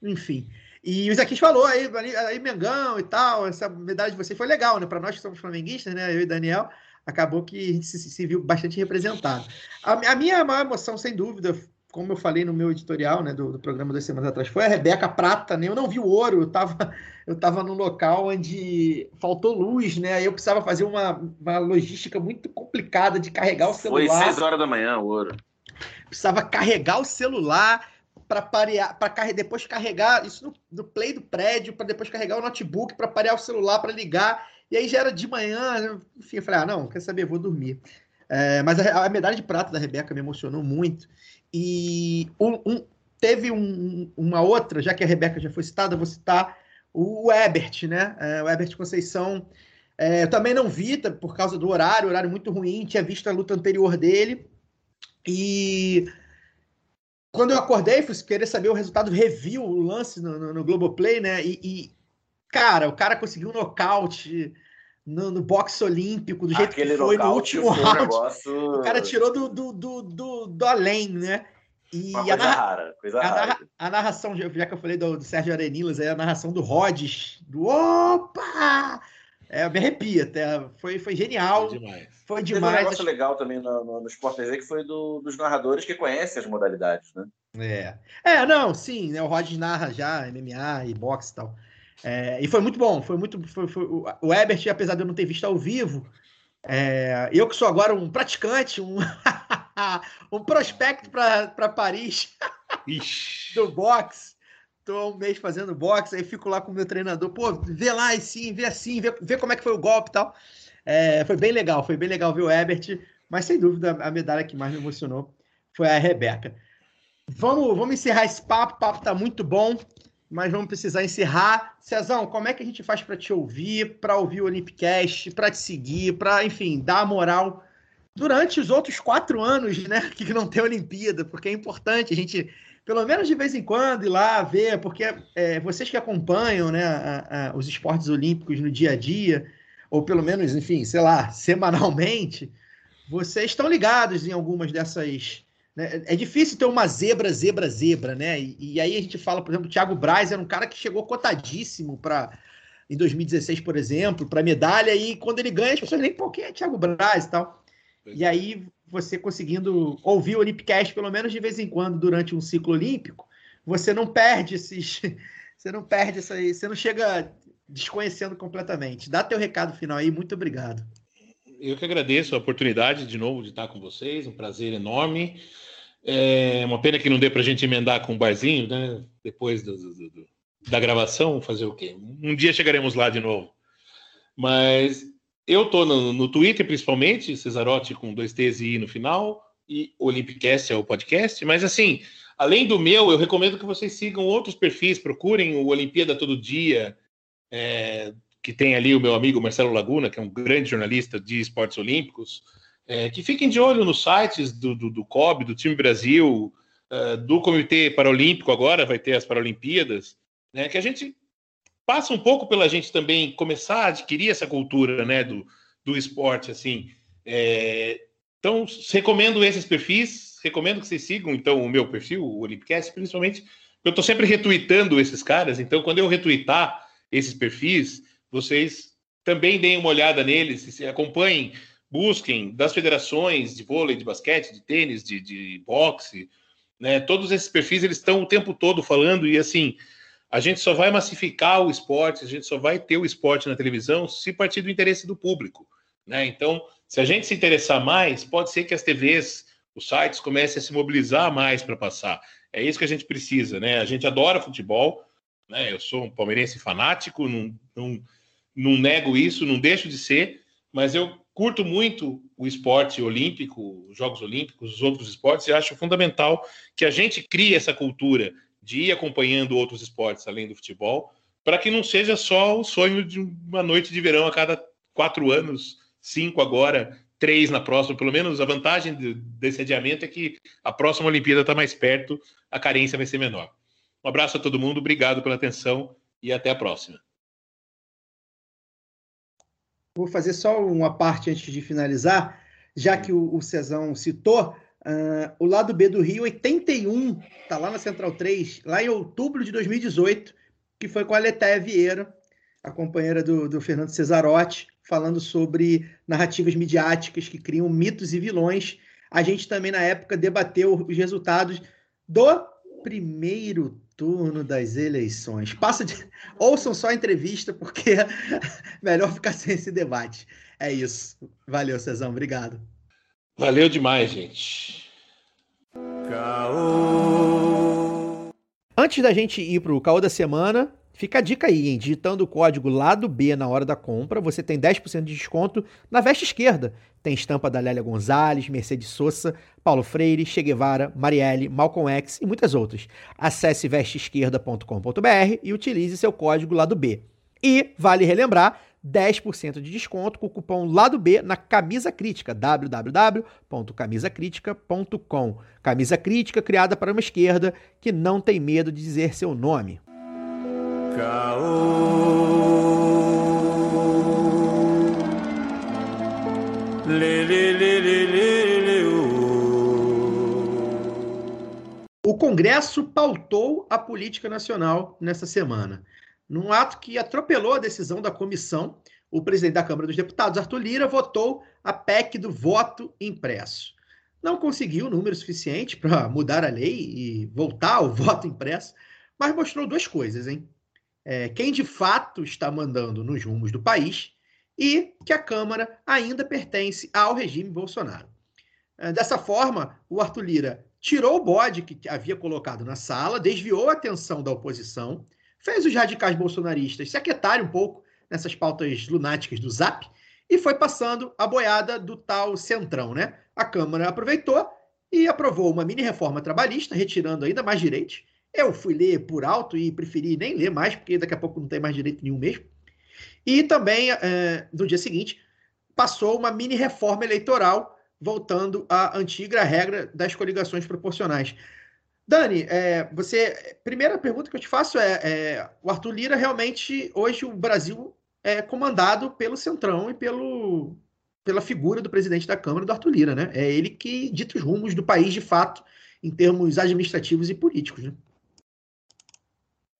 enfim. E o Isaquias falou aí, aí, Mengão e tal, essa medalha de vocês foi legal, né? Para nós que somos flamenguistas, né? Eu e Daniel, acabou que a gente se, se viu bastante representado. A, a, minha maior emoção, sem dúvida, como eu falei no meu editorial, né, do, do programa das semanas atrás, foi a Rebeca Prata, né? Eu não vi o ouro, eu estava eu tava num local onde faltou luz, né? Eu precisava fazer uma, uma logística muito complicada de carregar o celular. Foi seis horas da manhã o ouro. Precisava carregar o celular para parear, para depois carregar isso no, no play do prédio, para depois carregar o notebook para parear o celular para ligar. E aí já era de manhã, enfim, eu falei, ah, não, quer saber, vou dormir. É, mas a, a, medalha de prata da Rebeca me emocionou muito. E um, um, teve um, uma outra, já que a Rebeca já foi citada, vou citar o Ebert, né? É, o Ebert Conceição. É, eu também não vi, por causa do horário, horário muito ruim, tinha visto a luta anterior dele. E quando eu acordei, fui querer saber o resultado, revi o lance no, no, no Globoplay, né? E, e, cara, o cara conseguiu um nocaute no, no boxe olímpico, do jeito Aquele que foi no último round. negócio... O cara tirou do, do, do, do, do além, né? E Uma coisa a narra... rara, coisa a. Narra... a narração, já que eu falei do, do Sérgio Arenilas, é a narração do Rhodes, do opa! É, me arrepia, até. Foi, foi genial. Foi demais. Foi demais. Teve um negócio legal também no, no, no Sport TV que foi do, dos narradores que conhecem as modalidades, né? É. É, não, sim, né? O Rhodes narra já MMA e boxe e tal. É, e foi muito bom, foi muito. Foi, foi, o Ebert, apesar de eu não ter visto ao vivo, é, eu que sou agora um praticante, um, um prospecto para Paris do boxe. Estou um mês fazendo boxe, aí fico lá com o meu treinador, pô, vê lá assim, vê assim, vê, vê como é que foi o golpe e tal. É, foi bem legal, foi bem legal ver o Ebert, mas sem dúvida a medalha que mais me emocionou foi a Rebeca. Vamos, vamos encerrar esse papo, o papo tá muito bom mas vamos precisar encerrar. Cezão, como é que a gente faz para te ouvir, para ouvir o Olympicast, para te seguir, para, enfim, dar moral durante os outros quatro anos, né, que não tem Olimpíada, porque é importante a gente, pelo menos de vez em quando, ir lá ver, porque é, vocês que acompanham, né, a, a, os esportes olímpicos no dia a dia, ou pelo menos, enfim, sei lá, semanalmente, vocês estão ligados em algumas dessas né? É difícil ter uma zebra, zebra, zebra, né? E, e, aí a gente fala, por exemplo, o Thiago Braz era um cara que chegou cotadíssimo para em 2016, por exemplo, para medalha, e quando ele ganha, as pessoas nem, pô, quem é Thiago Braz e tal. E aí, você conseguindo ouvir o Olympicast, pelo menos de vez em quando, durante um ciclo olímpico, você não perde esses. Você não perde isso aí, você não chega desconhecendo completamente. Dá teu recado final aí, muito obrigado. Eu que agradeço a oportunidade de novo de estar com vocês, um prazer enorme. É uma pena que não dê para a gente emendar com o barzinho, né? Depois do, do, do, da gravação, fazer o quê? Um dia chegaremos lá de novo. Mas eu tô no, no Twitter, principalmente, Cesarotti com dois T's e I no final, e Olympicast é o podcast. Mas assim, além do meu, eu recomendo que vocês sigam outros perfis, procurem o Olimpíada Todo Dia, é, que tem ali o meu amigo Marcelo Laguna, que é um grande jornalista de esportes olímpicos é, que fiquem de olho nos sites do, do, do COB, do time Brasil, uh, do Comitê Paralímpico agora, vai ter as Paralimpíadas, né, que a gente passa um pouco pela gente também começar a adquirir essa cultura né, do, do esporte. assim. É, então, recomendo esses perfis, recomendo que vocês sigam então o meu perfil, o Olympicast, principalmente, eu estou sempre retweetando esses caras, então quando eu retweetar esses perfis, vocês também deem uma olhada neles, acompanhem busquem das federações de vôlei, de basquete, de tênis, de, de boxe, né? Todos esses perfis eles estão o tempo todo falando e assim a gente só vai massificar o esporte, a gente só vai ter o esporte na televisão se partir do interesse do público, né? Então, se a gente se interessar mais, pode ser que as TVs, os sites comecem a se mobilizar mais para passar. É isso que a gente precisa, né? A gente adora futebol, né? Eu sou um palmeirense fanático, não, não, não nego isso, não deixo de ser, mas eu curto muito o esporte olímpico, os Jogos Olímpicos, os outros esportes, e acho fundamental que a gente crie essa cultura de ir acompanhando outros esportes além do futebol, para que não seja só o sonho de uma noite de verão a cada quatro anos, cinco agora, três na próxima. Pelo menos a vantagem de- desse adiamento é que a próxima Olimpíada está mais perto, a carência vai ser menor. Um abraço a todo mundo, obrigado pela atenção e até a próxima. Vou fazer só uma parte antes de finalizar, já que o, o Cezão citou. ah, o lado B do Rio 81, tá lá na Central 3, lá em outubro de 2018, que foi com a Letéia Vieira, a companheira do, do Fernando Cesarotti, falando sobre narrativas midiáticas que criam mitos e vilões. A gente também, na época, debateu os resultados do primeiro turno das eleições. Passa de... Ouçam só a entrevista, porque melhor ficar sem esse debate. É isso. Valeu, Cezão. Obrigado. Valeu demais, gente. Antes da gente ir pro caô da semana, fica a dica aí, hein? Digitando o código lado B na hora da compra, você tem 10% de desconto na veste esquerda. Tem estampa da Lélia Gonzalez, Mercedes Sosa, Paulo Freire, Che Guevara, Marielle, Malcolm X e muitas outras. Acesse vesteesquerda.com.br e utilize seu código lado B. E vale relembrar, 10% de desconto com o cupom lado B na Camisa Crítica, www.camisacritica.com. Camisa Crítica criada para uma esquerda que não tem medo de dizer seu nome. O Congresso pautou a política nacional nessa semana. Num ato que atropelou a decisão da comissão, o presidente da Câmara dos Deputados, Arthur Lira, votou a PEC do voto impresso. Não conseguiu número suficiente para mudar a lei e voltar ao voto impresso, mas mostrou duas coisas, hein? É, quem de fato está mandando nos rumos do país e que a Câmara ainda pertence ao regime Bolsonaro. É, Dessa forma, o Arthur Lira tirou o bode que havia colocado na sala, desviou a atenção da oposição, fez os radicais bolsonaristas se aquietarem um pouco nessas pautas lunáticas do Zap e foi passando a boiada do tal centrão, né? A Câmara aproveitou e aprovou uma mini reforma trabalhista, retirando ainda mais direitos. Eu fui ler por alto e preferi nem ler mais, porque daqui a pouco não tem mais direito nenhum mesmo. E também, eh, no dia seguinte, passou uma mini reforma eleitoral, voltando à antiga regra das coligações proporcionais. Dani, é, você. Primeira pergunta que eu te faço é, é: o Arthur Lira realmente, hoje, o Brasil é comandado pelo Centrão e pelo, pela figura do presidente da Câmara, do Arthur Lira, né? É ele que dita os rumos do país de fato, em termos administrativos e políticos, né?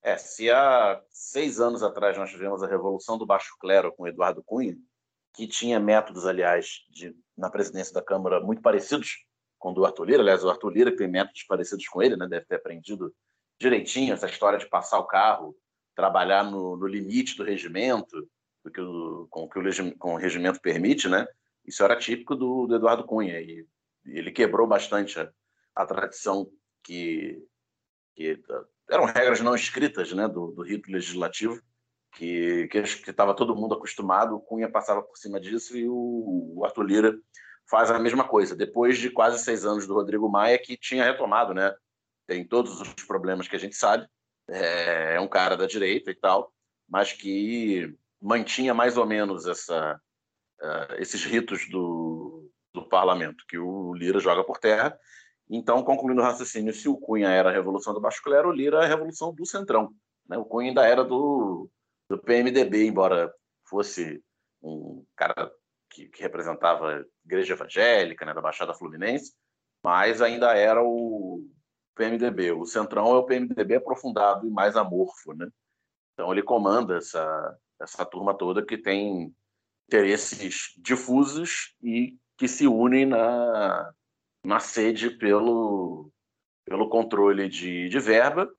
É, se há seis anos atrás nós tivemos a Revolução do Baixo Clero com Eduardo Cunha, que tinha métodos, aliás, de, na presidência da Câmara muito parecidos com o do Arthur Lira, aliás, o Arthur Lira tem métodos parecidos com ele, né, deve ter aprendido direitinho essa história de passar o carro, trabalhar no, no limite do regimento, do que o, com que o, com o regimento permite, né? Isso era típico do, do Eduardo Cunha. E ele quebrou bastante a, a tradição que, que eram regras não escritas, né, do, do rito legislativo, que estava todo mundo acostumado, o Cunha passava por cima disso e o, o Arthur Lira faz a mesma coisa. Depois de quase seis anos do Rodrigo Maia, que tinha retomado, né? Tem todos os problemas que a gente sabe, é, é um cara da direita e tal, mas que mantinha mais ou menos essa, uh, esses ritos do, do parlamento, que o Lira joga por terra. Então, concluindo o raciocínio, se o Cunha era a revolução do Baixo Clero, o Lira é a revolução do Centrão. Né? O Cunha ainda era do, do PMDB, embora fosse um cara que, que representava a igreja evangélica, né, da Baixada Fluminense, mas ainda era o PMDB. O Centrão é o PMDB aprofundado e mais amorfo, né? Então ele comanda essa essa turma toda que tem interesses difusos e que se unem na na sede pelo pelo controle de, de verba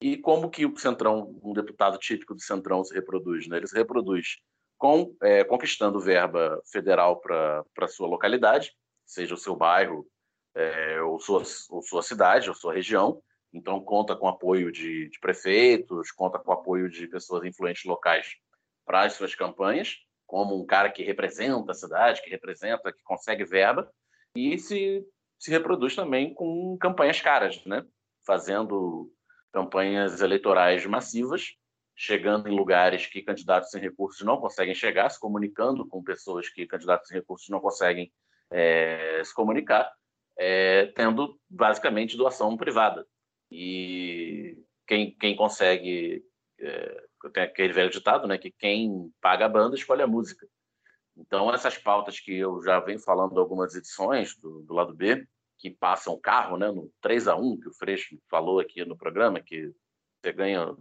e como que o Centrão, um deputado típico do Centrão se reproduz, né? Ele se reproduz com, é, conquistando verba federal para sua localidade, seja o seu bairro, é, ou, sua, ou sua cidade, ou sua região. Então, conta com apoio de, de prefeitos, conta com apoio de pessoas influentes locais para as suas campanhas, como um cara que representa a cidade, que representa, que consegue verba, e se, se reproduz também com campanhas caras, né? fazendo campanhas eleitorais massivas chegando em lugares que candidatos sem recursos não conseguem chegar, se comunicando com pessoas que candidatos sem recursos não conseguem é, se comunicar, é, tendo basicamente doação privada. E quem, quem consegue. É, tem aquele velho ditado, né? Que quem paga a banda escolhe a música. Então, essas pautas que eu já venho falando algumas edições do, do lado B, que passam o carro, né, no 3 a 1 que o Freixo falou aqui no programa, que você ganha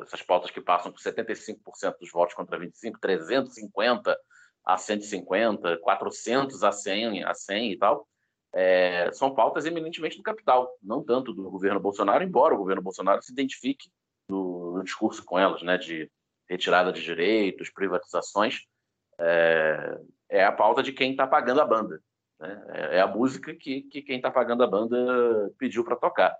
essas pautas que passam por 75% dos votos contra 25, 350 a 150, 400 a 100, a 100 e tal, é, são pautas eminentemente do capital, não tanto do governo Bolsonaro, embora o governo Bolsonaro se identifique no, no discurso com elas, né, de retirada de direitos, privatizações, é, é a pauta de quem está pagando a banda. Né? É, é a música que, que quem está pagando a banda pediu para tocar.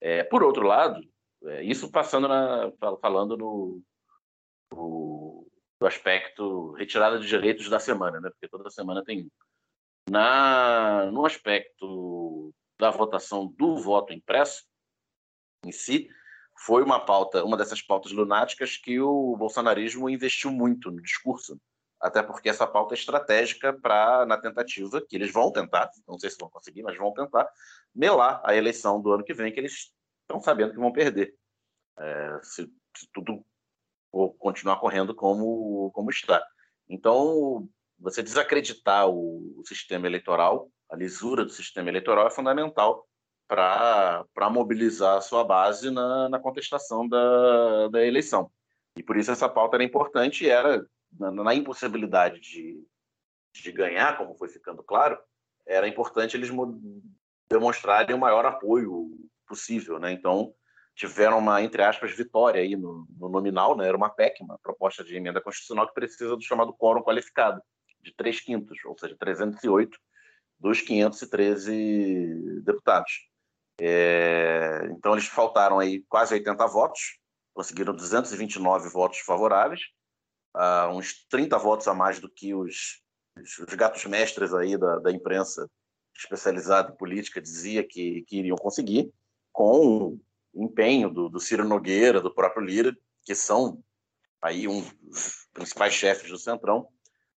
É, por outro lado, é, isso passando na, falando no, no, do aspecto retirada de direitos da semana, né? porque toda semana tem na no aspecto da votação do voto impresso em si foi uma pauta uma dessas pautas lunáticas que o bolsonarismo investiu muito no discurso até porque essa pauta é estratégica para, na tentativa, que eles vão tentar, não sei se vão conseguir, mas vão tentar, melar a eleição do ano que vem, que eles estão sabendo que vão perder. É, se, se, tudo continuar correndo como, como está. Então, você desacreditar o, o sistema eleitoral, a lisura do sistema eleitoral é fundamental para mobilizar a sua base na, na contestação da, da eleição. E por isso essa pauta era importante e era na, na impossibilidade de, de ganhar, como foi ficando claro, era importante eles demonstrarem o maior apoio possível, né? Então tiveram uma entre aspas vitória aí no, no, nominal, né? Era uma PEC, uma proposta de emenda constitucional que precisa do chamado quórum qualificado de três quintos, ou seja, 308 dos 513 deputados. É, então eles faltaram aí quase 80 votos, conseguiram 229 votos favoráveis uh, uns 30 votos a mais do que os, os gatos mestres aí da, da imprensa especializada em política dizia que, que iriam conseguir, com o empenho do, do Ciro Nogueira, do próprio Lira, que são aí um dos principais chefes do Centrão,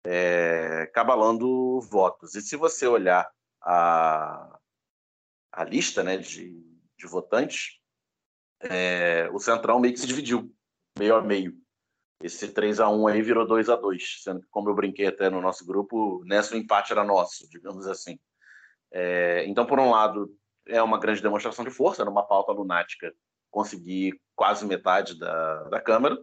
é, cabalando votos. E se você olhar a, a lista né, de, de votantes, é, o Centrão meio que se dividiu, meio a meio. Esse 3 a 1 aí virou 2 a 2 sendo que, como eu brinquei até no nosso grupo, nessa o empate era nosso, digamos assim. É, então, por um lado, é uma grande demonstração de força numa pauta lunática conseguir quase metade da, da Câmara.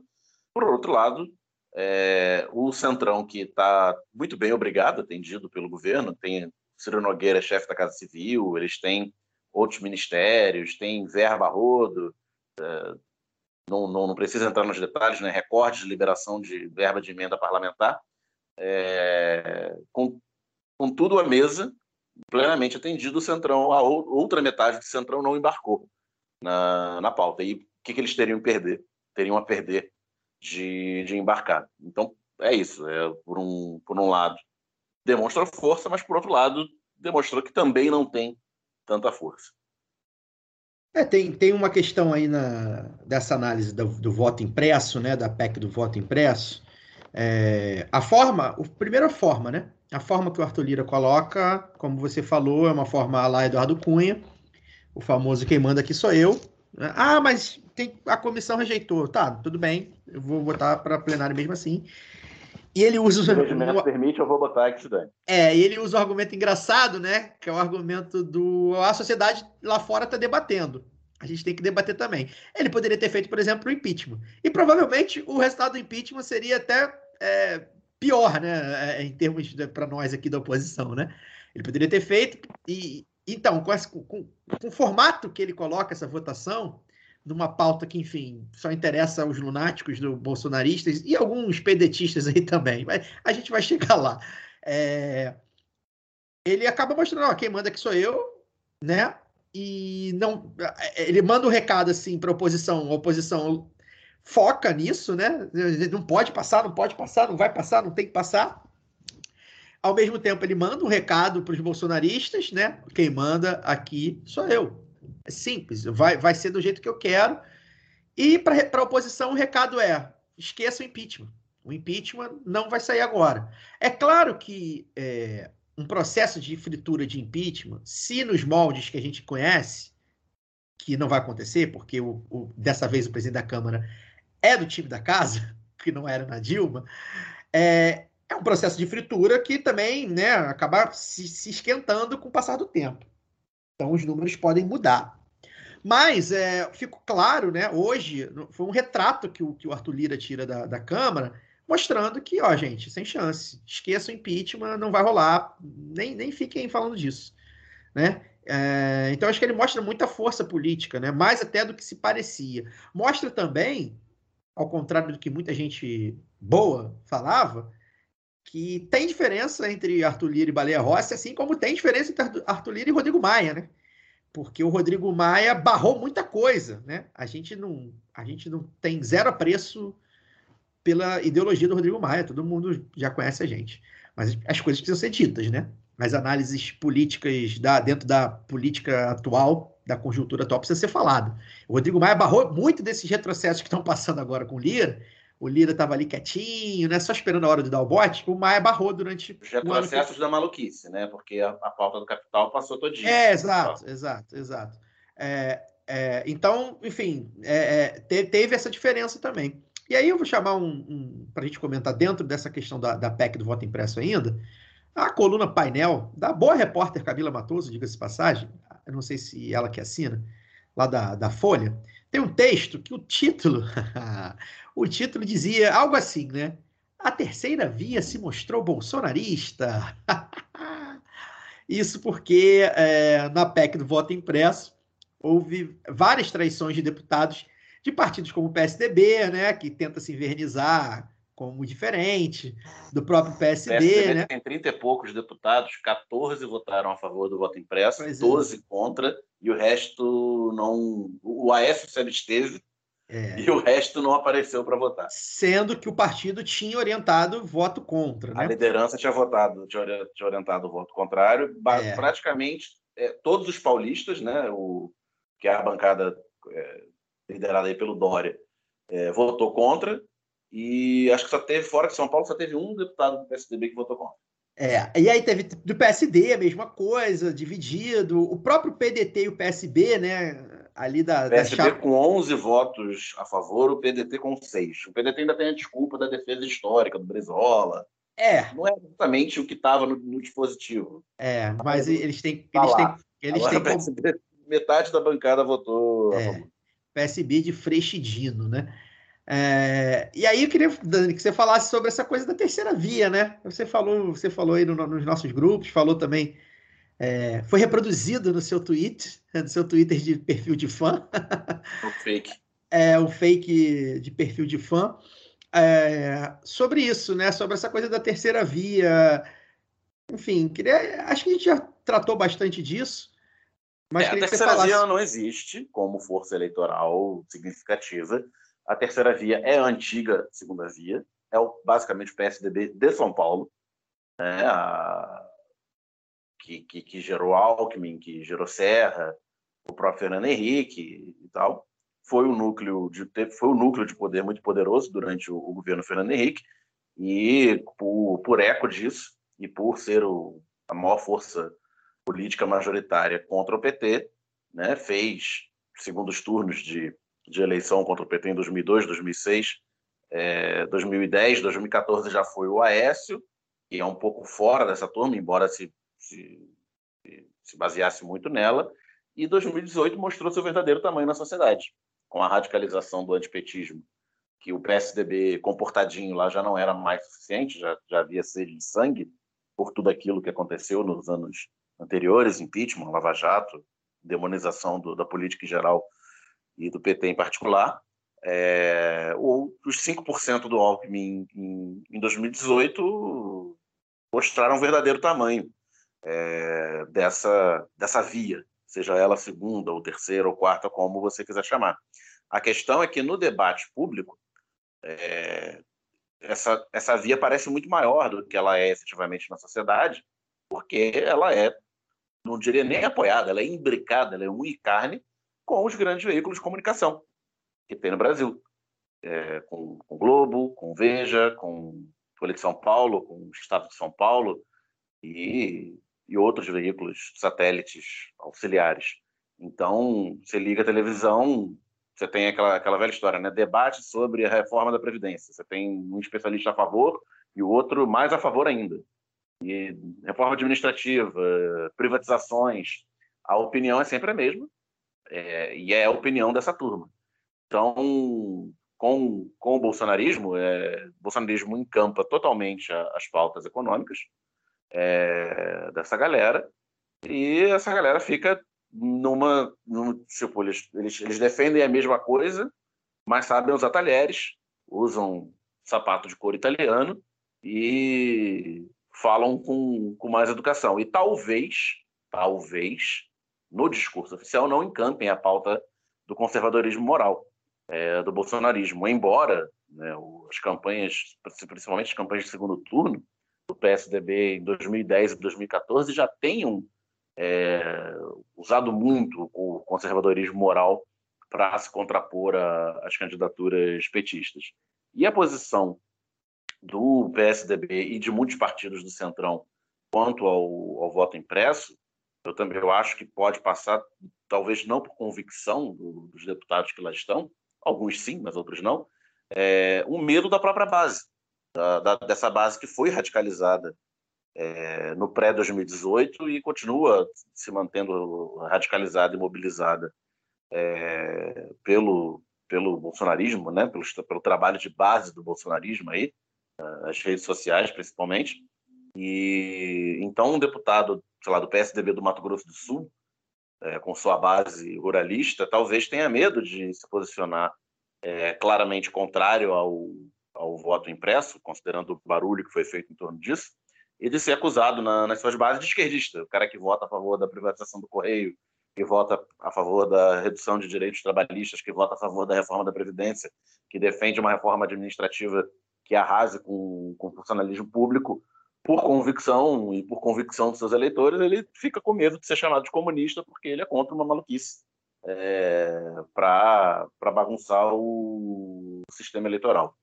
Por outro lado, é, o Centrão, que está muito bem obrigado, atendido pelo governo, tem Ciro Nogueira, chefe da Casa Civil, eles têm outros ministérios, tem verba rodo, é, não, não, não precisa entrar nos detalhes, né? recordes de liberação de verba de emenda parlamentar, é, com, com tudo à mesa, plenamente atendido, o Centrão, a outra metade do Centrão não embarcou na, na pauta. E o que, que eles teriam a perder? Teriam a perder de, de embarcar. Então, é isso. É, por, um, por um lado, demonstrou força, mas por outro lado, demonstrou que também não tem tanta força. É, tem, tem uma questão aí na, dessa análise do, do voto impresso, né, da PEC do voto impresso. É, a forma, a primeira forma, né? A forma que o Arthur Lira coloca, como você falou, é uma forma lá Eduardo Cunha, o famoso quem manda aqui sou eu. Né? Ah, mas tem, a comissão rejeitou. Tá, tudo bem, eu vou botar para plenário mesmo assim. E ele usa. Se o regimento permite, eu vou botar aqui, Dani. É, e ele usa um argumento engraçado, né? Que é o argumento do. A sociedade lá fora está debatendo. A gente tem que debater também. Ele poderia ter feito, por exemplo, o impeachment. E provavelmente o resultado do impeachment seria até é, pior, né? É, em termos para nós aqui da oposição, né? Ele poderia ter feito. E então, com, esse, com, com o formato que ele coloca essa votação, numa pauta que, enfim, só interessa aos lunáticos do bolsonaristas e alguns pedetistas aí também. Mas a gente vai chegar lá. É... Ele acaba mostrando, ó, quem manda aqui sou eu, né? E não, ele manda um recado assim para oposição, a oposição foca nisso, né? Não pode passar, não pode passar, não vai passar, não tem que passar. Ao mesmo tempo, ele manda um recado para os bolsonaristas, né? Quem manda aqui sou eu. Simples, vai, vai ser do jeito que eu quero. E para a oposição, o recado é: esqueça o impeachment. O impeachment não vai sair agora. É claro que é, um processo de fritura de impeachment, se nos moldes que a gente conhece, que não vai acontecer, porque o, o, dessa vez o presidente da Câmara é do time da casa, que não era na Dilma, é, é um processo de fritura que também né, acaba se, se, esquentando com o passar do tempo. Então os números podem mudar. Mas é, ficou claro, né, hoje, foi um retrato que o, que o Arthur Lira tira da, da Câmara, mostrando que, ó, gente, sem chance. Esqueça o impeachment, não vai rolar. Nem, nem fiquem falando disso. Né? É, então, acho que ele mostra muita força política, né? mais até do que se parecia. Mostra também, ao contrário do que muita gente boa falava, que tem diferença entre Arthur Lira e Baleia Rossi, assim como tem diferença entre Arthur Lira e Rodrigo Maia, né? Porque o Rodrigo Maia barrou muita coisa, né? A gente não, a gente não tem zero apreço pela ideologia do Rodrigo Maia, todo mundo já conhece a gente. Mas as coisas precisam ser ditas, né? As análises políticas da, dentro da política atual, da conjuntura atual, precisa ser falado. O Rodrigo Maia barrou muito desses retrocessos que estão passando agora com o Lira. O Lira estava ali quietinho, né? Só esperando a hora de dar o bote. O Maia barrou durante. Os retrocessos que... da maluquice, né? Porque a, a pauta do capital passou todinha. É, exato, exato, exato. É, é, então, enfim, é, é teve essa diferença também. E aí eu vou chamar um, um para a gente comentar dentro dessa questão da, da PEC do voto impresso ainda, a coluna painel da boa repórter Camila Matoso, diga-se passagem, eu não sei se ela que assina, lá da, da Folha, tem um texto que o título, o título dizia algo assim, né? A terceira via se mostrou bolsonarista. Isso porque é, na PEC do voto impresso houve várias traições de deputados de partidos como o PSDB, né, que tenta se invernizar como diferente, do próprio PSD, o PSDB né? tem 30 e poucos deputados, 14 votaram a favor do voto impresso, pois 12 é. contra, e o resto não... O Aécio se absteve, é. E o resto não apareceu para votar. Sendo que o partido tinha orientado voto contra. Né? A liderança tinha votado, tinha orientado o voto contrário. É. Praticamente é, todos os paulistas, né, o, que é a bancada é, liderada aí pelo Dória, é, votou contra. E acho que só teve, fora de São Paulo, só teve um deputado do PSDB que votou contra. É, e aí teve do PSD a mesma coisa, dividido. O próprio PDT e o PSB, né? Ali da. O PSB da com 11 votos a favor, o PDT com 6. O PDT ainda tem a desculpa da defesa histórica do Brizola. É. Não é exatamente o que estava no, no, dispositivo. É, mas eles têm. Eles tá têm, eles têm PSB, metade da bancada votou é. a favor. PSB de Freixidino, né? É, e aí eu queria, Dani, que você falasse sobre essa coisa da terceira via, né? Você falou, você falou aí no, nos nossos grupos, falou também, é, foi reproduzido no seu tweet, né, no seu Twitter de perfil de fã. O fake. É, o fake de perfil de fã. É, sobre isso, né? Sobre essa coisa da terceira via. Enfim, queria, acho que a gente já tratou bastante disso. Mas é, a terceira via não existe como força eleitoral significativa. A terceira via é a antiga segunda via, é o, basicamente o PSDB de São Paulo, né, a, que, que, que, gerou Alckmin, que gerou Serra, o próprio Fernando Henrique e tal. Foi um núcleo de, foi um núcleo de poder muito poderoso durante o, o governo Fernando Henrique, e por, por eco disso, e por ser o, a maior força política majoritária contra o PT, né, fez segundos turnos de, de eleição contra o PT em 2002, 2006, é, 2010, 2014 já foi o Aécio, que é um pouco fora dessa turma, embora se, se, se baseasse muito nela, e 2018 mostrou seu verdadeiro tamanho na sociedade, com a radicalização do antipetismo, que o PSDB comportadinho lá já não era mais suficiente, já, já havia sede de sangue por tudo aquilo que aconteceu nos anos anteriores, impeachment, Lava Jato, demonização do, da política em geral e do PT em particular, é, os 5% do Alckmin em, em 2018 mostraram o verdadeiro tamanho é, dessa, dessa via, seja ela segunda, ou terceira, ou quarta, como você quiser chamar. A questão é que no debate público, é, essa, essa via parece muito maior do que ela é efetivamente na sociedade, porque ela é não diria nem apoiada, ela é imbricada, ela é unha e carne com os grandes veículos de comunicação. que tem no Brasil, é, com, com Globo, com Veja, com Folha de São Paulo, com o Estado de São Paulo e, e outros veículos satélites auxiliares. Então, você liga a televisão, você tem aquela, aquela velha história, né? Debate sobre a reforma da Previdência. Você tem um especialista a favor e o outro mais a favor ainda. E reforma administrativa, privatizações, a opinião é sempre a mesma. É, e é a opinião dessa turma. Então, com, com o bolsonarismo, é, o bolsonarismo encampa totalmente as pautas econômicas é, dessa galera, e essa galera fica numa. tipo, eles, eles, eles defendem a mesma coisa, mas sabem usar talheres, usam sapato de couro italiano e falam com, com mais educação. E talvez, talvez, no discurso oficial não encampem a pauta do conservadorismo moral é, do bolsonarismo, embora né, as campanhas, principalmente as campanhas de segundo turno, do PSDB em 2010 e 2014 já tenham é, usado muito o conservadorismo moral para se contrapor às candidaturas petistas. E a posição do PSDB e de muitos partidos do Centrão quanto ao, ao voto impresso, eu também eu acho que pode passar, talvez não por convicção do, dos deputados que lá estão, alguns sim, mas outros não, é, um medo da própria base, da, da, dessa base que foi radicalizada é, no pré-2018 e continua se mantendo radicalizada e mobilizada é, pelo, pelo bolsonarismo, né, pelo, pelo trabalho de base do bolsonarismo aí, as redes sociais principalmente. E então um deputado, sei lá, do PSDB do Mato Grosso do Sul, é, com sua base ruralista, talvez tenha medo de se posicionar é, claramente contrário ao, ao voto impresso, considerando o barulho que foi feito em torno disso, e de ser acusado na, nas suas bases de esquerdista, o cara que vota a favor da privatização do Correio, que vota a favor da redução de direitos trabalhistas, que vota a favor da reforma da Previdência, que defende uma reforma administrativa que arrase com, com o funcionalismo público, por convicção e por convicção dos seus eleitores, ele fica com medo de ser chamado de comunista porque ele é contra uma maluquice é, para bagunçar o sistema eleitoral.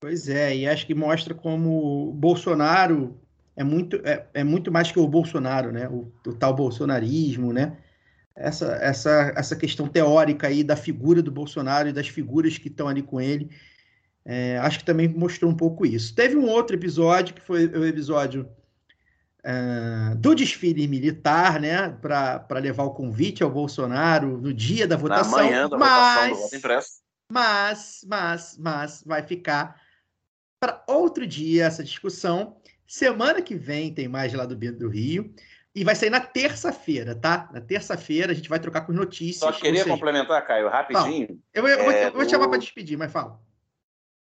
Pois é, e acho que mostra como Bolsonaro é muito, é, é muito mais que o Bolsonaro, né? O, o, tal bolsonarismo, né? Essa, essa, essa questão teórica aí da figura do Bolsonaro e das figuras que estão ali com ele é, acho que também mostrou um pouco isso. Teve um outro episódio, que foi o episódio uh, do desfile militar, né? Para levar o convite ao Bolsonaro no dia da votação. Na manhã da mas, votação do voto impresso. Mas, mas, mas, vai ficar para outro dia essa discussão. Semana que vem tem mais lá do Bento do Rio. E vai sair na terça-feira, tá? Na terça-feira a gente vai trocar com notícias. Só queria seja... complementar, Caio, rapidinho. eu, eu, é, vou, eu vou te chamar para despedir, mas fala.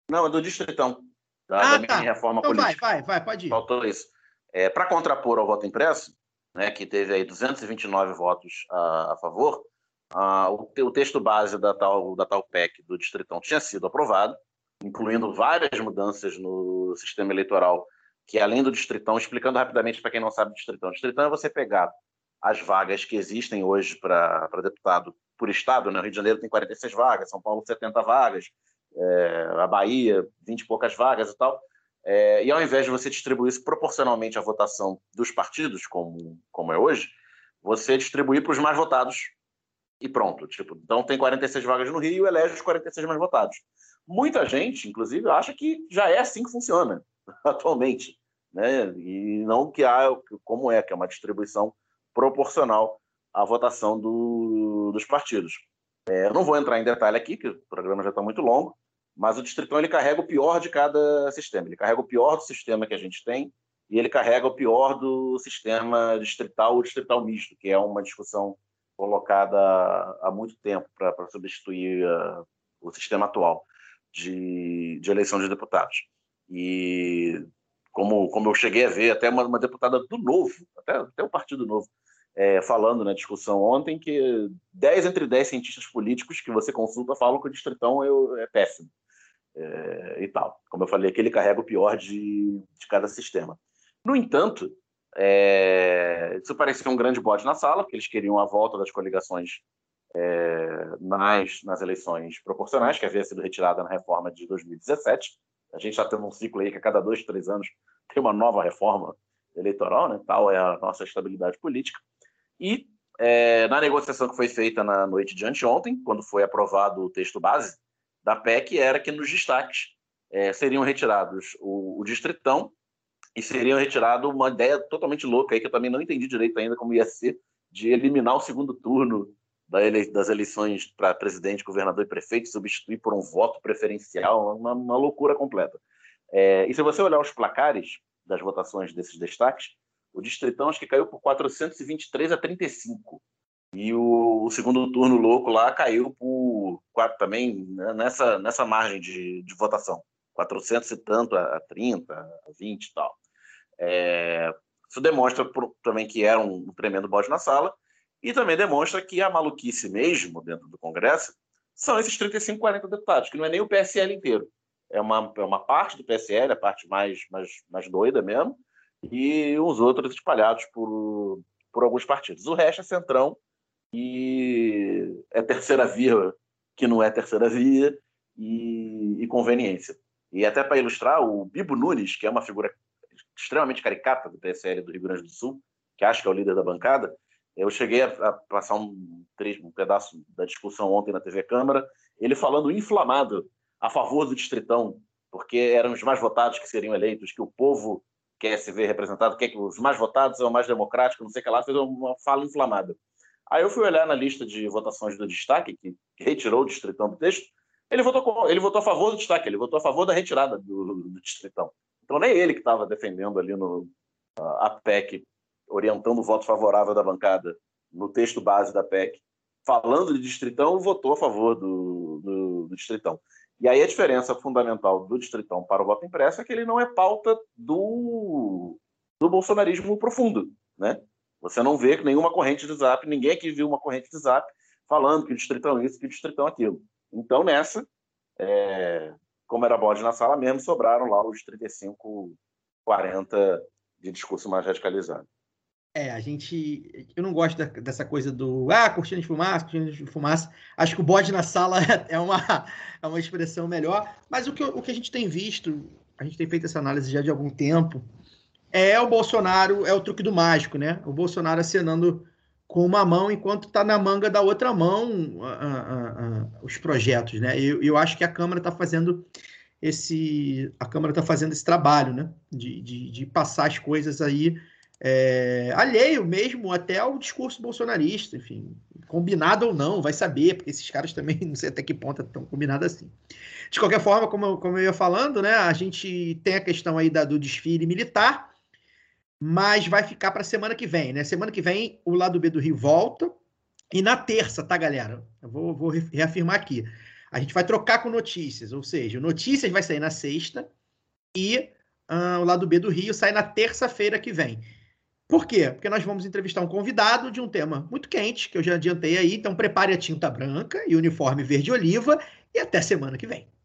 Não, é do Distritão. Da, ah, da tá. reforma então política. vai, vai, vai, pode ir. Faltou isso. É, Para contrapor ao voto impresso, né, que teve aí 229 votos a, a favor, a, o, o, texto base da tal, da tal PEC do Distritão tinha sido aprovado, incluindo várias mudanças no sistema eleitoral, que além do Distritão, explicando rapidamente para quem não sabe o Distritão, o Distritão é você pegar as vagas que existem hoje para deputado por estado, né? o Rio de Janeiro tem 46 vagas, São Paulo 70 vagas, é, a Bahia, 20 e poucas vagas e tal. É, e ao invés de você distribuir isso proporcionalmente à votação dos partidos, como, como é hoje, você distribuir para os mais votados e pronto. Tipo, então tem 46 vagas no Rio, elege os 46 mais votados. Muita gente, inclusive, acha que já é assim que funciona atualmente. Né? E não que há como é, que é uma distribuição proporcional à votação do, dos partidos. É, eu não vou entrar em detalhe aqui, que o programa já está muito longo, mas o Distritão ele carrega o pior de cada sistema. Ele carrega o pior do sistema que a gente tem e ele carrega o pior do sistema distrital ou distrital misto, que é uma discussão colocada há muito tempo para substituir uh, o sistema atual de, de, eleição de deputados. E como, como eu cheguei a ver, até uma, uma deputada do Novo, até, até o Partido Novo, é, falando na discussão ontem que 10 entre 10 cientistas políticos que você consulta falam que o distritão é, é péssimo é, e tal. Como eu falei, que ele carrega o pior de, de cada sistema. No entanto, é, isso parecia um grande bode na sala, porque eles queriam a volta das coligações é, nas, nas eleições proporcionais, que havia sido retirada na reforma de 2017. A gente está tendo um ciclo aí que a cada dois, três anos tem uma nova reforma eleitoral, né? tal é a nossa estabilidade política. E é, na negociação que foi feita na noite de anteontem, quando foi aprovado o texto base da PEC, era que nos destaques é, seriam retirados o, o distritão e seriam retirado uma ideia totalmente louca aí que eu também não entendi direito ainda como ia ser de eliminar o segundo turno das eleições para presidente, governador e prefeito, substituir por um voto preferencial, uma, uma loucura completa. É, e se você olhar os placares das votações desses destaques, o Distritão acho que caiu por 423 a 35. E o, o segundo turno louco lá caiu por quatro, também né, nessa, nessa margem de, de votação. 400 e tanto a, 30, a 20 e tal. É, isso demonstra por, também que era um, um tremendo bode na sala e também demonstra que a maluquice mesmo dentro do Congresso são esses 35, 40 deputados, que não é nem o PSL inteiro. É uma, é uma parte do PSL, a parte mais, mais, mais doida mesmo, e os outros espalhados por, por alguns partidos. O resto é centrão e é terceira via que não é terceira via e, e conveniência. E até para ilustrar, o Bibo Nunes, que é uma figura extremamente caricata do PSL do Rio Grande do Sul, que acho que é o líder da bancada, eu cheguei a, a passar um, um pedaço da discussão ontem na TV Câmara, ele falando inflamado a favor do Distritão, porque eram os mais votados que seriam eleitos, que o povo quer se ver representado, quer que os mais votados são mais democráticos, não sei o que lá, fez uma fala inflamada. Aí eu fui olhar na lista de votações do destaque, que retirou o Distritão do texto, ele votou, ele votou a favor do destaque, ele votou a favor da retirada do, do Distritão. Então nem ele que estava defendendo ali no, a PEC orientando o voto favorável da bancada no texto base da PEC, falando de distritão, votou a favor do, do, do distritão. E aí a diferença fundamental do distritão para o voto impresso é que ele não é pauta do, do bolsonarismo profundo, né? Você não vê nenhuma corrente de zap, ninguém aqui viu uma corrente de zap falando que o distritão é isso, que o distritão é aquilo. Então, nessa, é, como era bode na sala mesmo, sobraram lá os 35, 40 de discurso mais radicalizado. É, a gente. Eu não gosto da, dessa coisa do. Ah, cortina de fumaça, cortina de fumaça. Acho que o bode na sala é uma, é uma expressão melhor. Mas o que, o que a gente tem visto, a gente tem feito essa análise já de algum tempo, é o Bolsonaro, é o truque do mágico, né? O Bolsonaro acenando com uma mão enquanto está na manga da outra mão os projetos, né? Eu, eu acho que a Câmara está fazendo esse. A Câmara está fazendo esse trabalho, né? De, de, de passar as coisas aí é, alheio mesmo até ao discurso bolsonarista, enfim, combinado ou não, vai saber, porque esses caras também não sei até que ponto estão combinados assim. De qualquer forma, como, como eu ia falando, né, a gente tem a questão aí da, do desfile militar, mas vai ficar para semana que vem, né? Semana que vem o lado B do Rio volta, e na terça, tá, galera? Eu vou, vou reafirmar aqui. A gente vai trocar com notícias, ou seja, notícias vai sair na sexta e uh, o lado B do Rio sai na terça-feira que vem. Por quê? Porque nós vamos entrevistar um convidado de um tema muito quente, que eu já adiantei aí. Então, prepare a tinta branca e o uniforme verde-oliva e até semana que vem.